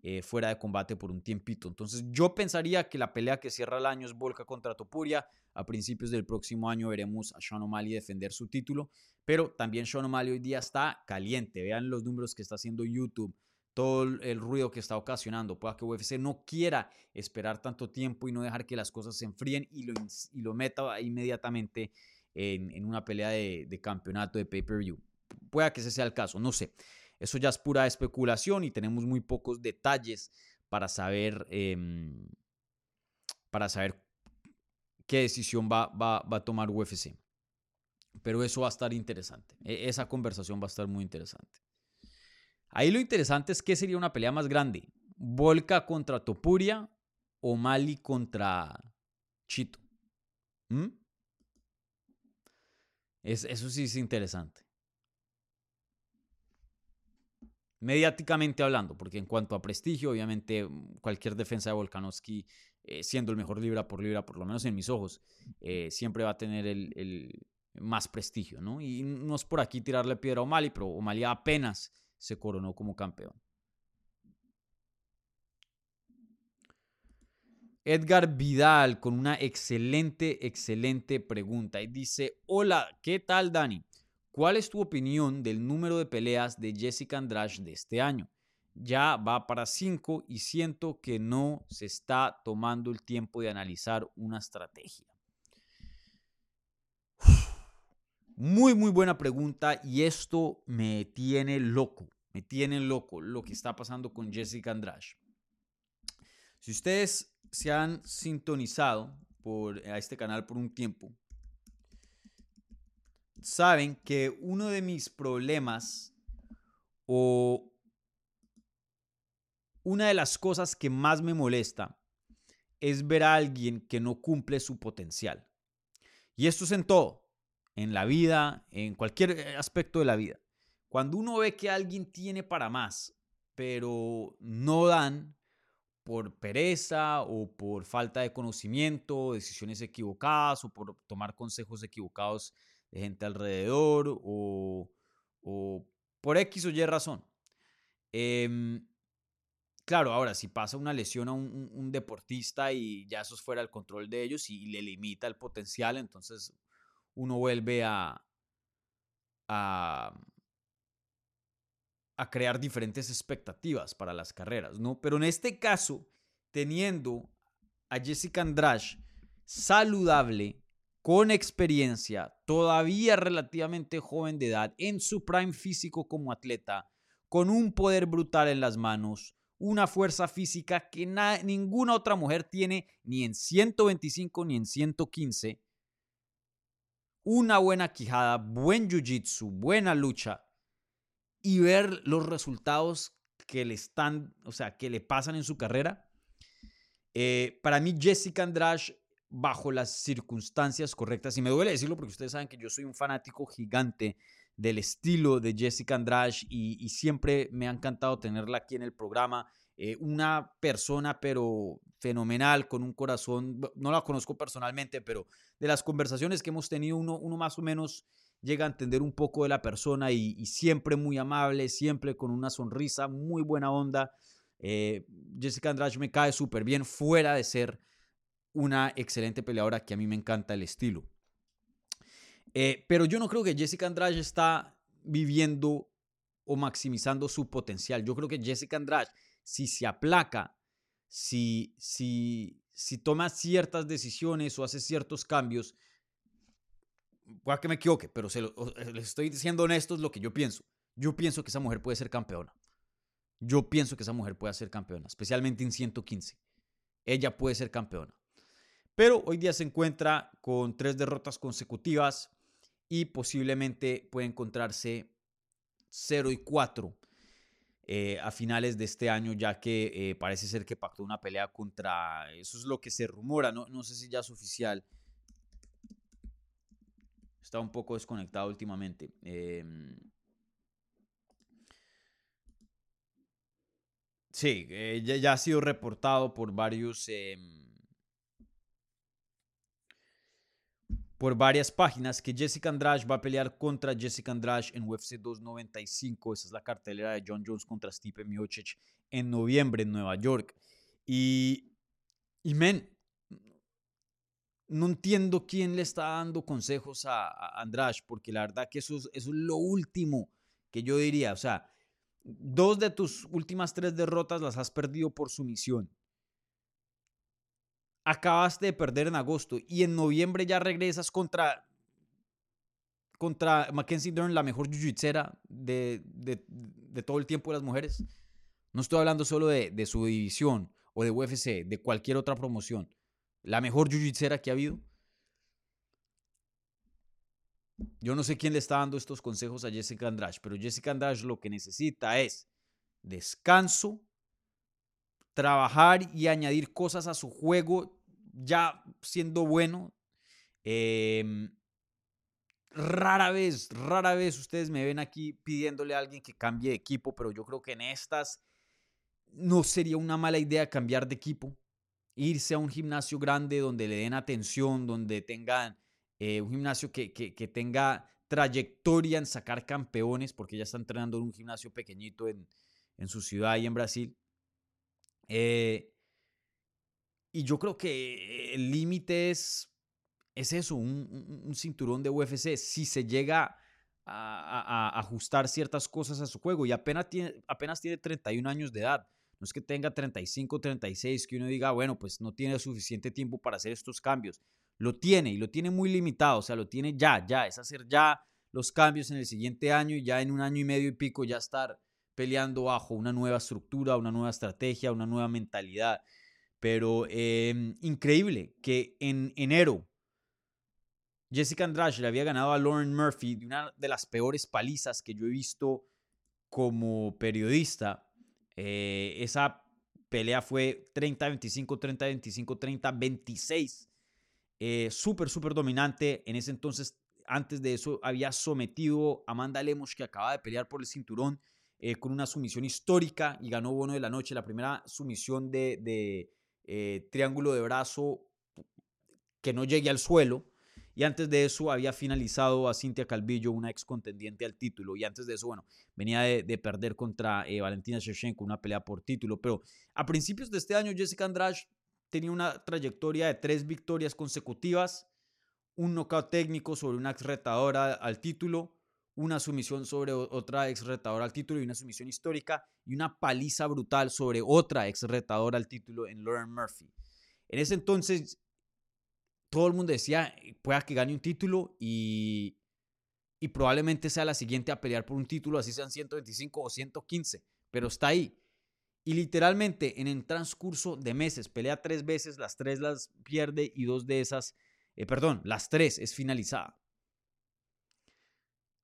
eh, fuera de combate por un tiempito. Entonces yo pensaría que la pelea que cierra el año es Volca contra Topuria. A principios del próximo año veremos a Sean O'Malley defender su título, pero también Sean O'Malley hoy día está caliente. Vean los números que está haciendo YouTube, todo el ruido que está ocasionando. Pueda que UFC no quiera esperar tanto tiempo y no dejar que las cosas se enfríen y lo, y lo meta inmediatamente en, una pelea de, campeonato de pay-per-view. Pueda que ese sea el caso, no sé. Eso ya es pura especulación y tenemos muy pocos detalles para saber, em, para saber qué decisión va, va, a tomar UFC. Pero eso va a estar interesante. E, esa conversación va a estar muy interesante. Ahí lo interesante es qué sería una pelea más grande. Volca contra Topuria o Mali contra Chito. ¿Mm? Es, eso sí es interesante mediáticamente hablando, porque en cuanto a prestigio, obviamente mm, cualquier defensa de Volkanovski, eh, siendo el mejor libra por libra, por lo menos en mis ojos, eh, siempre va a tener el, más prestigio, ¿no? Y no es por aquí tirarle piedra a O'Malley, pero O'Malley apenas se coronó como campeón. Edgar Vidal con una excelente, excelente pregunta y dice, hola, ¿qué tal Dani? ¿Cuál es tu opinión del número de peleas de Jessica Andrade de este año? Ya va para 5 y siento que no se está tomando el tiempo de analizar una estrategia. Muy, muy buena pregunta y esto me tiene loco, me tiene loco lo que está pasando con Jessica Andrade. Si ustedes se han sintonizado por, a este canal por un tiempo, saben que uno de mis problemas o una de las cosas que más me molesta es ver a alguien que no cumple su potencial. Y esto es en todo, en la vida, en cualquier eh, aspecto de la vida. Cuando uno ve que alguien tiene para más, pero no dan por pereza o por falta de conocimiento, decisiones equivocadas o por tomar consejos equivocados de gente alrededor o, por X o Y razón. Em, claro, ahora si pasa una lesión a un, deportista y ya eso es fuera del control de ellos y, le limita el potencial, entonces uno vuelve a, a, a crear diferentes expectativas para las carreras, ¿no? Pero en este caso, teniendo a Jessica Andrade saludable, con experiencia, todavía relativamente joven de edad, en su prime físico como atleta, con un poder brutal en las manos, una fuerza física que ninguna otra mujer tiene ni en 125 ni en 115, una buena quijada, buen jiu-jitsu, buena lucha y ver los resultados que le están, o sea, que le pasan en su carrera. Eh, para mí, Jessica Andrade bajo las circunstancias correctas. Y me duele decirlo porque ustedes saben que yo soy un fanático gigante del estilo de Jessica Andrade y, siempre me ha encantado tenerla aquí en el programa. Eh, una persona pero fenomenal, con un corazón, no la conozco personalmente, pero de las conversaciones que hemos tenido, uno, uno más o menos llega a entender un poco de la persona y, siempre muy amable, siempre con una sonrisa, muy buena onda. Eh, Jessica Andrade me cae súper bien fuera de ser una excelente peleadora que a mí me encanta el estilo. Eh, pero yo no creo que Jessica Andrade está viviendo o maximizando su potencial. Yo creo que Jessica Andrade, si se aplaca, si, si, si toma ciertas decisiones o hace ciertos cambios, puede que me equivoque, pero se les estoy diciendo honesto es lo que yo pienso. Yo pienso que esa mujer puede ser campeona. Yo pienso que esa mujer puede ser campeona, especialmente en 115. Ella puede ser campeona pero hoy día se encuentra con tres derrotas consecutivas y posiblemente puede encontrarse 0 y 4 eh, a finales de este año, ya que eh, parece ser que pactó una pelea contra, eso es lo que se rumora, no, no sé si ya es oficial. Está un poco desconectado últimamente. Em, sí, eh, ya, ha sido reportado por varios em, por varias páginas que Jessica Andrade va a pelear contra Jessica Andrade en UFC 295. Esa es la cartelera de John Jones contra Stipe Miocic en noviembre en Nueva York. Y, y men, no entiendo quién le está dando consejos a, Andrade, porque la verdad que eso es, eso es lo último que yo diría. O sea, dos de tus últimas tres derrotas las has perdido por sumisión acabaste de perder en agosto y en noviembre ya regresas contra contra Mackenzie Dern, la mejor jiu de, de, todo el tiempo de las mujeres. No estoy hablando solo de, su división o de UFC, de cualquier otra promoción. La mejor jiu que ha habido. Yo no sé quién le está dando estos consejos a Jessica Andrade, pero Jessica Andrade lo que necesita es descanso, trabajar y añadir cosas a su juego ya siendo bueno. Em, rara vez, rara vez ustedes me ven aquí pidiéndole a alguien que cambie de equipo, pero yo creo que en estas no sería una mala idea cambiar de equipo. Irse a un gimnasio grande donde le den atención, donde tengan eh, un gimnasio que, que, tenga trayectoria en sacar campeones, porque ya está entrenando en un gimnasio pequeñito en, en su ciudad y en Brasil. Eh, y yo creo que el límite es, es eso, un, cinturón de UFC. Si se llega a, ajustar ciertas cosas a su juego y apenas tiene, apenas tiene 31 años de edad. No es que tenga 35, 36, que uno diga, bueno, pues no tiene suficiente tiempo para hacer estos cambios. Lo tiene y lo tiene muy limitado, o sea, lo tiene ya, ya, es hacer ya los cambios en el siguiente año y ya en un año y medio y pico ya estar peleando bajo una nueva estructura, una nueva estrategia, una nueva mentalidad. Pero em, increíble que en enero Jessica Andrade le había ganado a Lauren Murphy de una de las peores palizas que yo he visto como periodista. Eh, esa pelea fue 30-25, 30-25, 30-26. súper, súper dominante. En ese entonces, antes de eso, había sometido a Amanda Lemos, que acaba de pelear por el cinturón, eh, con una sumisión histórica y ganó bono de la noche. La primera sumisión de, eh, triángulo de brazo que no llegue al suelo. Y antes de eso había finalizado a Cintia Calvillo, una ex contendiente al título. Y antes de eso, bueno, venía de, perder contra eh, Valentina Shevchenko, una pelea por título. Pero a principios de este año, Jessica Andrade tenía una trayectoria de tres victorias consecutivas, un knockout técnico sobre una ex retadora al título, una sumisión sobre otra ex retadora al título y una sumisión histórica y una paliza brutal sobre otra ex retadora al título en Lauren Murphy. En ese entonces, todo el mundo decía, pueda que gane un título y, y probablemente sea la siguiente a pelear por un título, así sean 125 o 115, pero está ahí. Y literalmente en el transcurso de meses, pelea tres veces, las tres las pierde y dos de esas, eh, perdón, las tres es finalizada.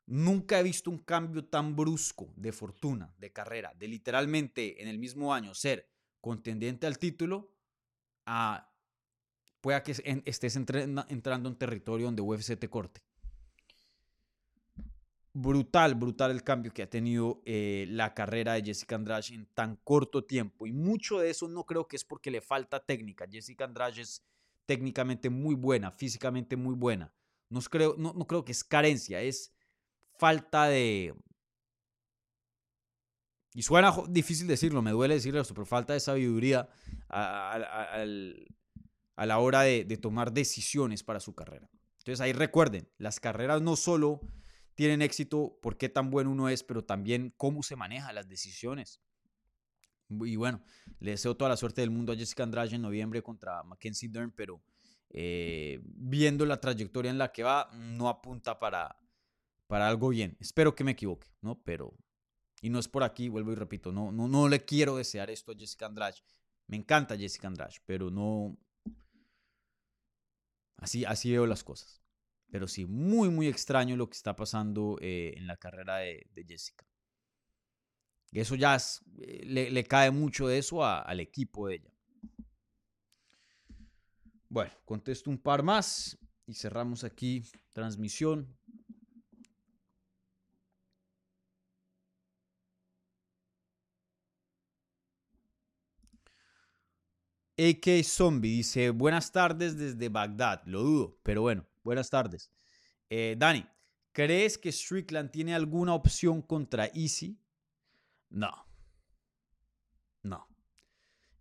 Nunca he visto un cambio tan brusco de fortuna, de carrera, de literalmente en el mismo año ser contendiente al título a pueda que estés entrando en territorio donde UFC te corte. Brutal, brutal el cambio que ha tenido eh, la carrera de Jessica Andrade en tan corto tiempo. Y mucho de eso no creo que es porque le falta técnica. Jessica Andrade es técnicamente muy buena, físicamente muy buena. No creo, no, no creo que es carencia, es falta de... Y suena difícil decirlo, me duele decirlo pero falta de sabiduría a, la hora de, tomar decisiones para su carrera. Entonces ahí recuerden, las carreras no solo tienen éxito por qué tan bueno uno es, pero también cómo se maneja las decisiones. Y bueno, le deseo toda la suerte del mundo a Jessica Andrade en noviembre contra Mackenzie Dern, pero eh, viendo la trayectoria en la que va, no apunta para, para algo bien. Espero que me equivoque, ¿no? Pero, y no es por aquí, vuelvo y repito, no, no, no le quiero desear esto a Jessica Andrade. Me encanta Jessica Andrade, pero no... Así, así veo las cosas. Pero sí, muy, muy extraño lo que está pasando eh, en la carrera de, Jessica. Eso ya eh, le, cae mucho de eso al equipo de ella. Bueno, contesto un par más y cerramos aquí transmisión. AK Zombie dice, buenas tardes desde Bagdad. Lo dudo, pero bueno, buenas tardes. Eh, Dani, ¿crees que Strickland tiene alguna opción contra Easy? No. No.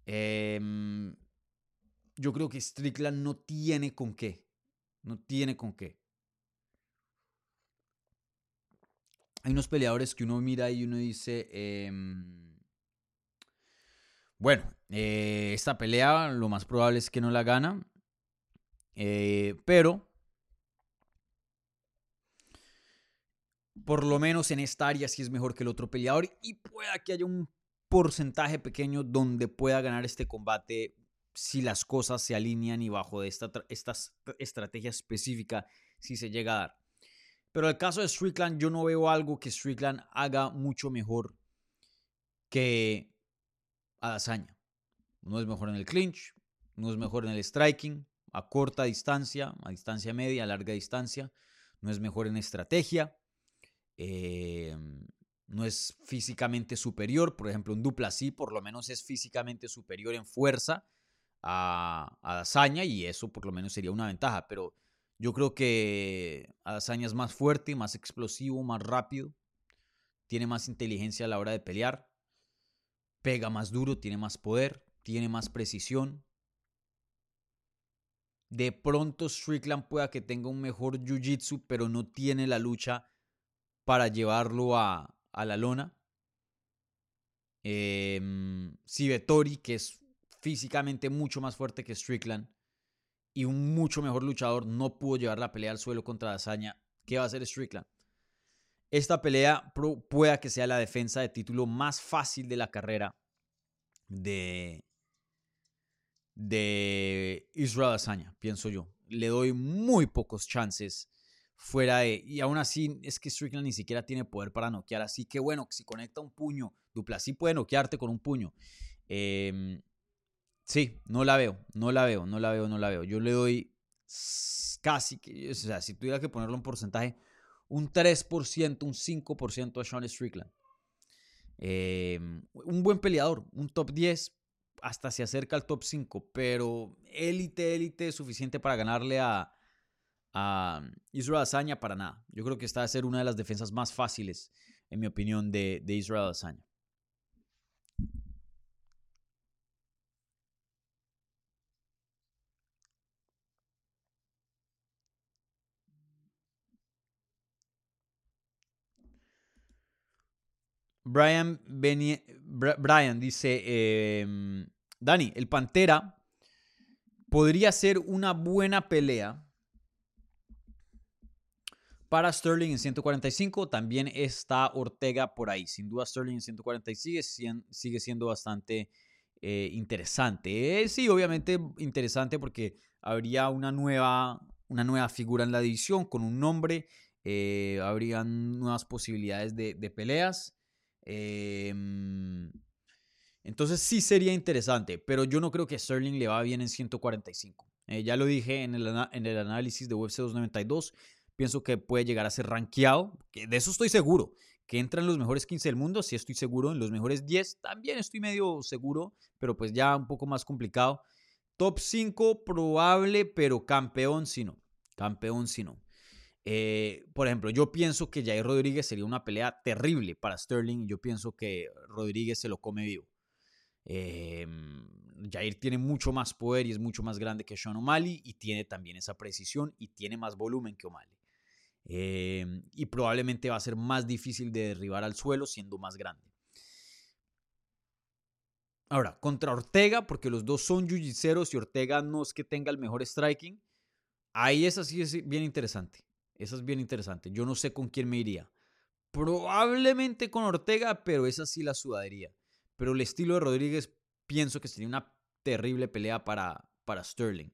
Em, yo creo que Strickland no tiene con qué. No tiene con qué. Hay unos peleadores que uno mira y uno dice... Em, bueno, eh, esta pelea lo más probable es que no la gana. Eh, pero por lo menos en esta área sí es mejor que el otro peleador y pueda que haya un porcentaje pequeño donde pueda ganar este combate si las cosas se alinean y bajo de esta, esta estrategia específica si se llega a dar. Pero el caso de Strickland yo no veo algo que Strickland haga mucho mejor que Adazaña. No es mejor en el clinch, no es mejor en el striking, a corta distancia, a distancia media, a larga distancia. No es mejor en estrategia. Em, no es físicamente superior. Por ejemplo, un dupla sí, por lo menos es físicamente superior en fuerza a, a y eso por lo menos sería una ventaja. Pero yo creo que Adazaña es más fuerte, más explosivo, más rápido. Tiene más inteligencia a la hora de pelear pega más duro, tiene más poder, tiene más precisión. De pronto Strickland pueda que tenga un mejor jiu-jitsu, pero no tiene la lucha para llevarlo a, la lona. Eh, que es físicamente mucho más fuerte que Strickland y un mucho mejor luchador, no pudo llevar la pelea al suelo contra Dazaña. ¿Qué va a hacer Strickland? Esta pelea pueda que sea la defensa de título más fácil de la carrera de, de Israel Azaña, pienso yo. Le doy muy pocos chances fuera de... Y aún así es que Strickland ni siquiera tiene poder para noquear. Así que bueno, si conecta un puño, sí puede noquearte con un puño. Em, sí, no la veo, no la veo, no la veo, no la veo. Yo le doy casi, o sea, si tuviera que ponerlo en porcentaje, un 3%, un 5% a Sean Strickland. Em, un buen peleador, un top 10, hasta se acerca al top 5, pero élite, élite suficiente para ganarle a, a Israel Azaña para nada. Yo creo que esta va a ser una de las defensas más fáciles, en mi opinión, de, de Israel Azaña. Brian, Brian dice, em, Dani, el Pantera podría ser una buena pelea para Sterling en 145. También está Ortega por ahí. Sin duda Sterling en 145 sigue, siendo bastante eh, interesante. Eh, sí, obviamente interesante porque habría una nueva, una nueva figura en la división con un nombre. Eh, habrían nuevas posibilidades de, de peleas. Em, entonces sí sería interesante, pero yo no creo que Sterling le va bien en 145. Eh, ya lo dije en el, análisis de UFC 292. Pienso que puede llegar a ser rankeado. Que de eso estoy seguro. Que entra en los mejores 15 del mundo, sí estoy seguro. En los mejores 10 también estoy medio seguro, pero pues ya un poco más complicado. Top 5 probable, pero campeón si no. Campeón si no. Eh, por ejemplo, yo pienso que Jair Rodríguez sería una pelea terrible para Sterling. Yo pienso que Rodríguez se lo come vivo. Eh, Jair tiene mucho más poder y es mucho más grande que Sean O'Malley y tiene también esa precisión y tiene más volumen que O'Malley. Em, y probablemente va a ser más difícil de derribar al suelo siendo más grande. Ahora, contra Ortega, porque los dos son jiu y Ortega no es que tenga el mejor striking, ahí esa sí es bien interesante. Esa es bien interesante. Yo no sé con quién me iría. Probablemente con Ortega, pero esa sí la sudadería. Pero el estilo de Rodríguez pienso que sería una terrible pelea para, para Sterling.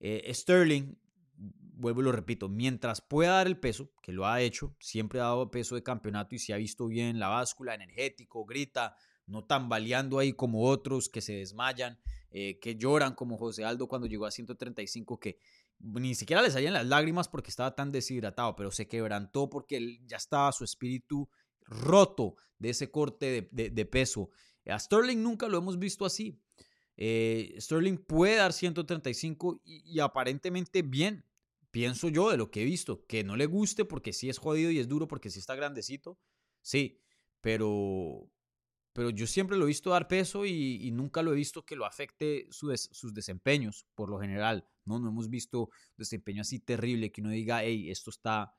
Eh, Sterling, vuelvo y lo repito, mientras pueda dar el peso, que lo ha hecho, siempre ha dado peso de campeonato y se ha visto bien la báscula, energético, grita, no tambaleando ahí como otros que se desmayan, eh, que lloran como José Aldo cuando llegó a 135, que ni siquiera le salían las lágrimas porque estaba tan deshidratado, pero se quebrantó porque ya estaba su espíritu roto de ese corte de, peso. A Sterling nunca lo hemos visto así. Eh, Sterling puede dar 135 y, aparentemente bien, pienso yo, de lo que he visto. Que no le guste porque sí es jodido y es duro porque sí está grandecito. Sí, pero, pero yo siempre lo he visto dar peso y, nunca lo he visto que lo afecte sus desempeños, por lo general. ¿No? no hemos visto desempeño así terrible que uno diga, hey, esto está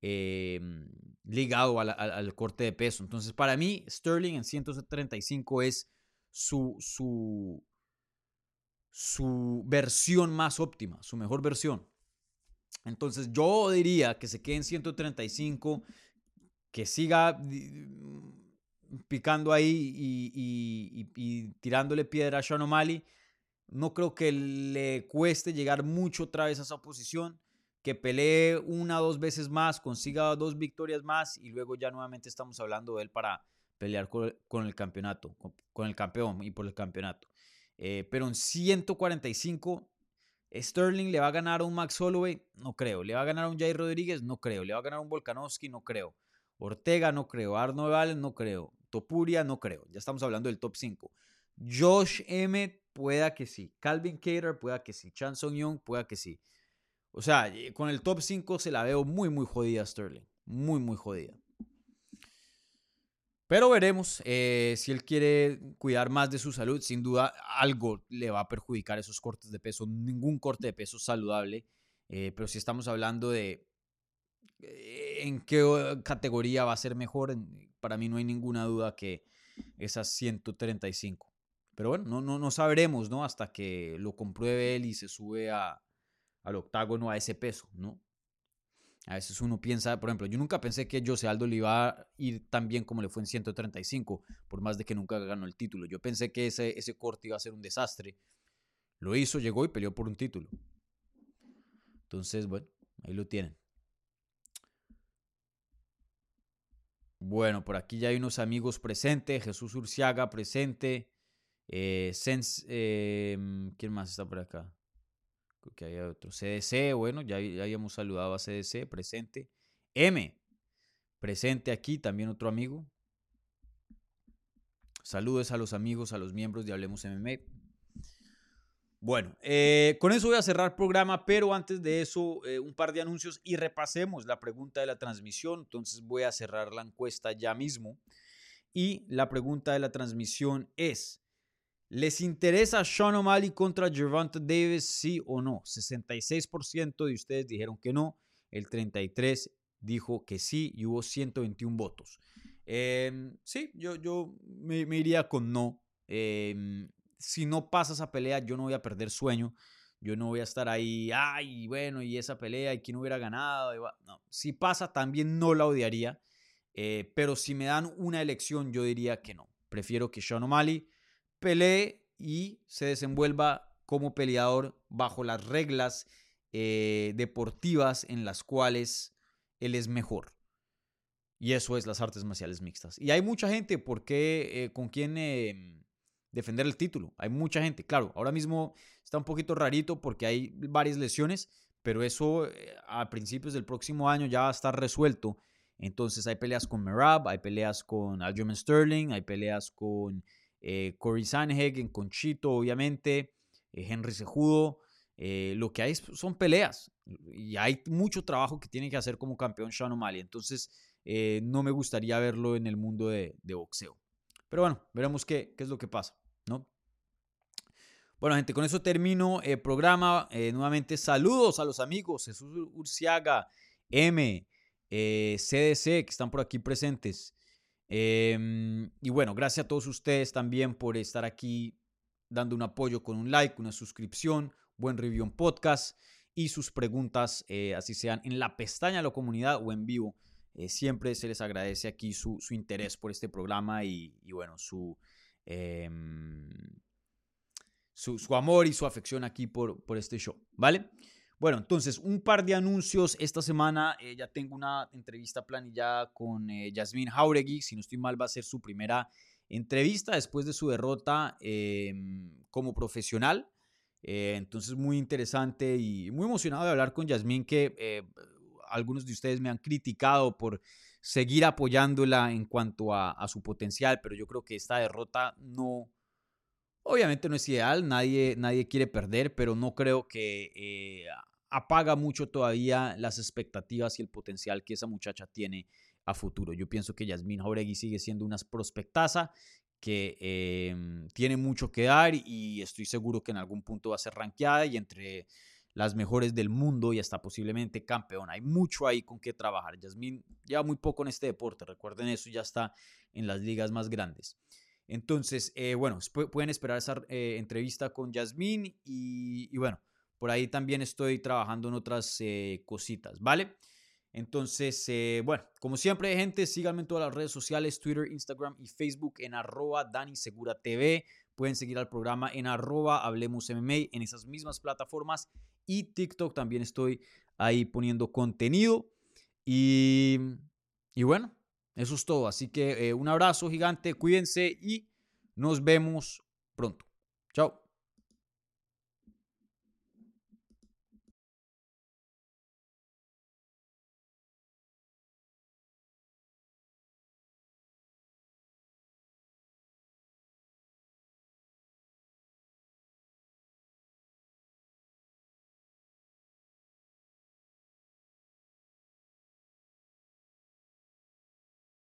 em, ligado al, corte de peso. Entonces, para mí, Sterling en 135 es su, su, su versión más óptima, su mejor versión. Entonces, yo diría que se quede en 135, que siga picando ahí y, tirándole piedra a Sean. No creo que le cueste llegar mucho otra vez a esa posición, que pelee una o dos veces más, consiga dos victorias más y luego ya nuevamente estamos hablando de él para pelear con, el campeonato, con, el campeón y por el campeonato. Eh, pero en 145, Sterling le va a ganar a un Max Holloway, no creo. Le va a ganar a un Jair Rodríguez, no creo. Le va a ganar a un Volkanovski, no creo. Ortega, no creo. Arnold no creo. Topuria, no creo. Ya estamos hablando del top 5. Josh Emmett, pueda que sí. Calvin Cater, pueda que sí. Chan Song Young, pueda que sí. O sea, eh, con el top 5 se la veo muy, muy jodida Sterling. Muy, muy jodida. Pero veremos eh, si él quiere cuidar más de su salud. Sin duda, algo le va a perjudicar esos cortes de peso. Ningún corte de peso saludable. Eh, pero si estamos hablando de en qué categoría va a ser mejor, para mí no hay ninguna duda que esas 135. Pero bueno, no, no, no sabremos, ¿no? Hasta que lo compruebe él y se sube a, al octágono a ese peso, ¿no? A veces uno piensa, por ejemplo, yo nunca pensé que José Aldo le iba a ir tan bien como le fue en 135, por más de que nunca ganó el título. Yo pensé que ese, ese corte iba a ser un desastre. Lo hizo, llegó y peleó por un título. Entonces, bueno, ahí lo tienen. Bueno, por aquí ya hay unos amigos presentes. Jesús Urciaga presente. Eh, em, ¿Quién más está por acá? Creo que hay otro. CDC, bueno, ya, ya habíamos saludado a CDC, presente. M, presente aquí, también otro amigo. Saludos a los amigos, a los miembros de Hablemos MMA. Bueno, eh, con eso voy a cerrar el programa, pero antes de eso, eh, un par de anuncios y repasemos la pregunta de la transmisión. Entonces voy a cerrar la encuesta ya mismo. Y la pregunta de la transmisión es, ¿les interesa Sean O'Malley contra Gervonta Davis, sí o no? 66% de ustedes dijeron que no, el 33% dijo que sí y hubo 121 votos. Em, sí, yo, yo me, iría con no. Em, si no pasa esa pelea, yo no voy a perder sueño. Yo no voy a estar ahí, ay, bueno, y esa pelea, y quién hubiera ganado. No. Si pasa, también no la odiaría. Eh, pero si me dan una elección, yo diría que no. Prefiero que Sean O'Malley pelee y se desenvuelva como peleador bajo las reglas eh, deportivas en las cuales él es mejor. Y eso es las artes marciales mixtas. Y hay mucha gente, porque eh, con quién em, defender el título. Hay mucha gente. Claro, ahora mismo está un poquito rarito porque hay varias lesiones, pero eso eh, a principios del próximo año ya va a estar resuelto. Entonces hay peleas con Merab, hay peleas con Aljamain Sterling, hay peleas con eh, Corey Sanhagen, con Chito, obviamente, Henry Sejudo. lo que hay son peleas y hay mucho trabajo que tiene que hacer como campeón Sean O'Malley. Entonces, eh, no me gustaría verlo en el mundo de, boxeo. Pero bueno, veremos qué, es lo que pasa, ¿no? Bueno, gente, con eso termino el programa. Eh, nuevamente, saludos a los amigos Jesús Urciaga, M, eh, CDC, que están por aquí presentes. Em, y bueno, gracias a todos ustedes también por estar aquí dando un apoyo con un like, una suscripción, buen review en podcast y sus preguntas, así sean en la pestaña de la comunidad o en vivo eh, siempre se les agradece aquí su, interés por este programa y, bueno, em, su, su, amor y su afección aquí por, por este show, ¿vale? Bueno, entonces, un par de anuncios. Esta semana eh, ya tengo una entrevista planillada con eh, Yasmín Jauregui. Si no estoy mal, va a ser su primera entrevista después de su derrota em, como profesional. entonces, muy interesante y muy emocionado de hablar con Yasmín, que algunos de ustedes me han criticado por seguir apoyándola en cuanto a, su potencial, pero yo creo que esta derrota no, obviamente no es ideal, nadie, nadie quiere perder, pero no creo que eh, apaga mucho todavía las expectativas y el potencial que esa muchacha tiene a futuro. Yo pienso que Yasmin Jauregui sigue siendo una prospectaza que em, tiene mucho que dar y estoy seguro que en algún punto va a ser rankeada y entre las mejores del mundo y hasta posiblemente campeón. Hay mucho ahí con qué trabajar. Yasmín lleva muy poco en este deporte, recuerden eso, ya está en las ligas más grandes. Entonces, eh, bueno, pueden esperar esa eh, entrevista con Yasmín y, bueno, por ahí también estoy trabajando en otras eh, cositas, ¿vale? Entonces, bueno, como siempre, gente, síganme en todas las redes sociales, Twitter, Instagram y Facebook en arroba Dani Segura TV. Pueden seguir al programa en arroba Hablemos en esas mismas plataformas y TikTok también estoy ahí poniendo contenido. Y, y bueno, eso es todo. Así que eh, un abrazo gigante, cuídense y nos vemos pronto. Chao.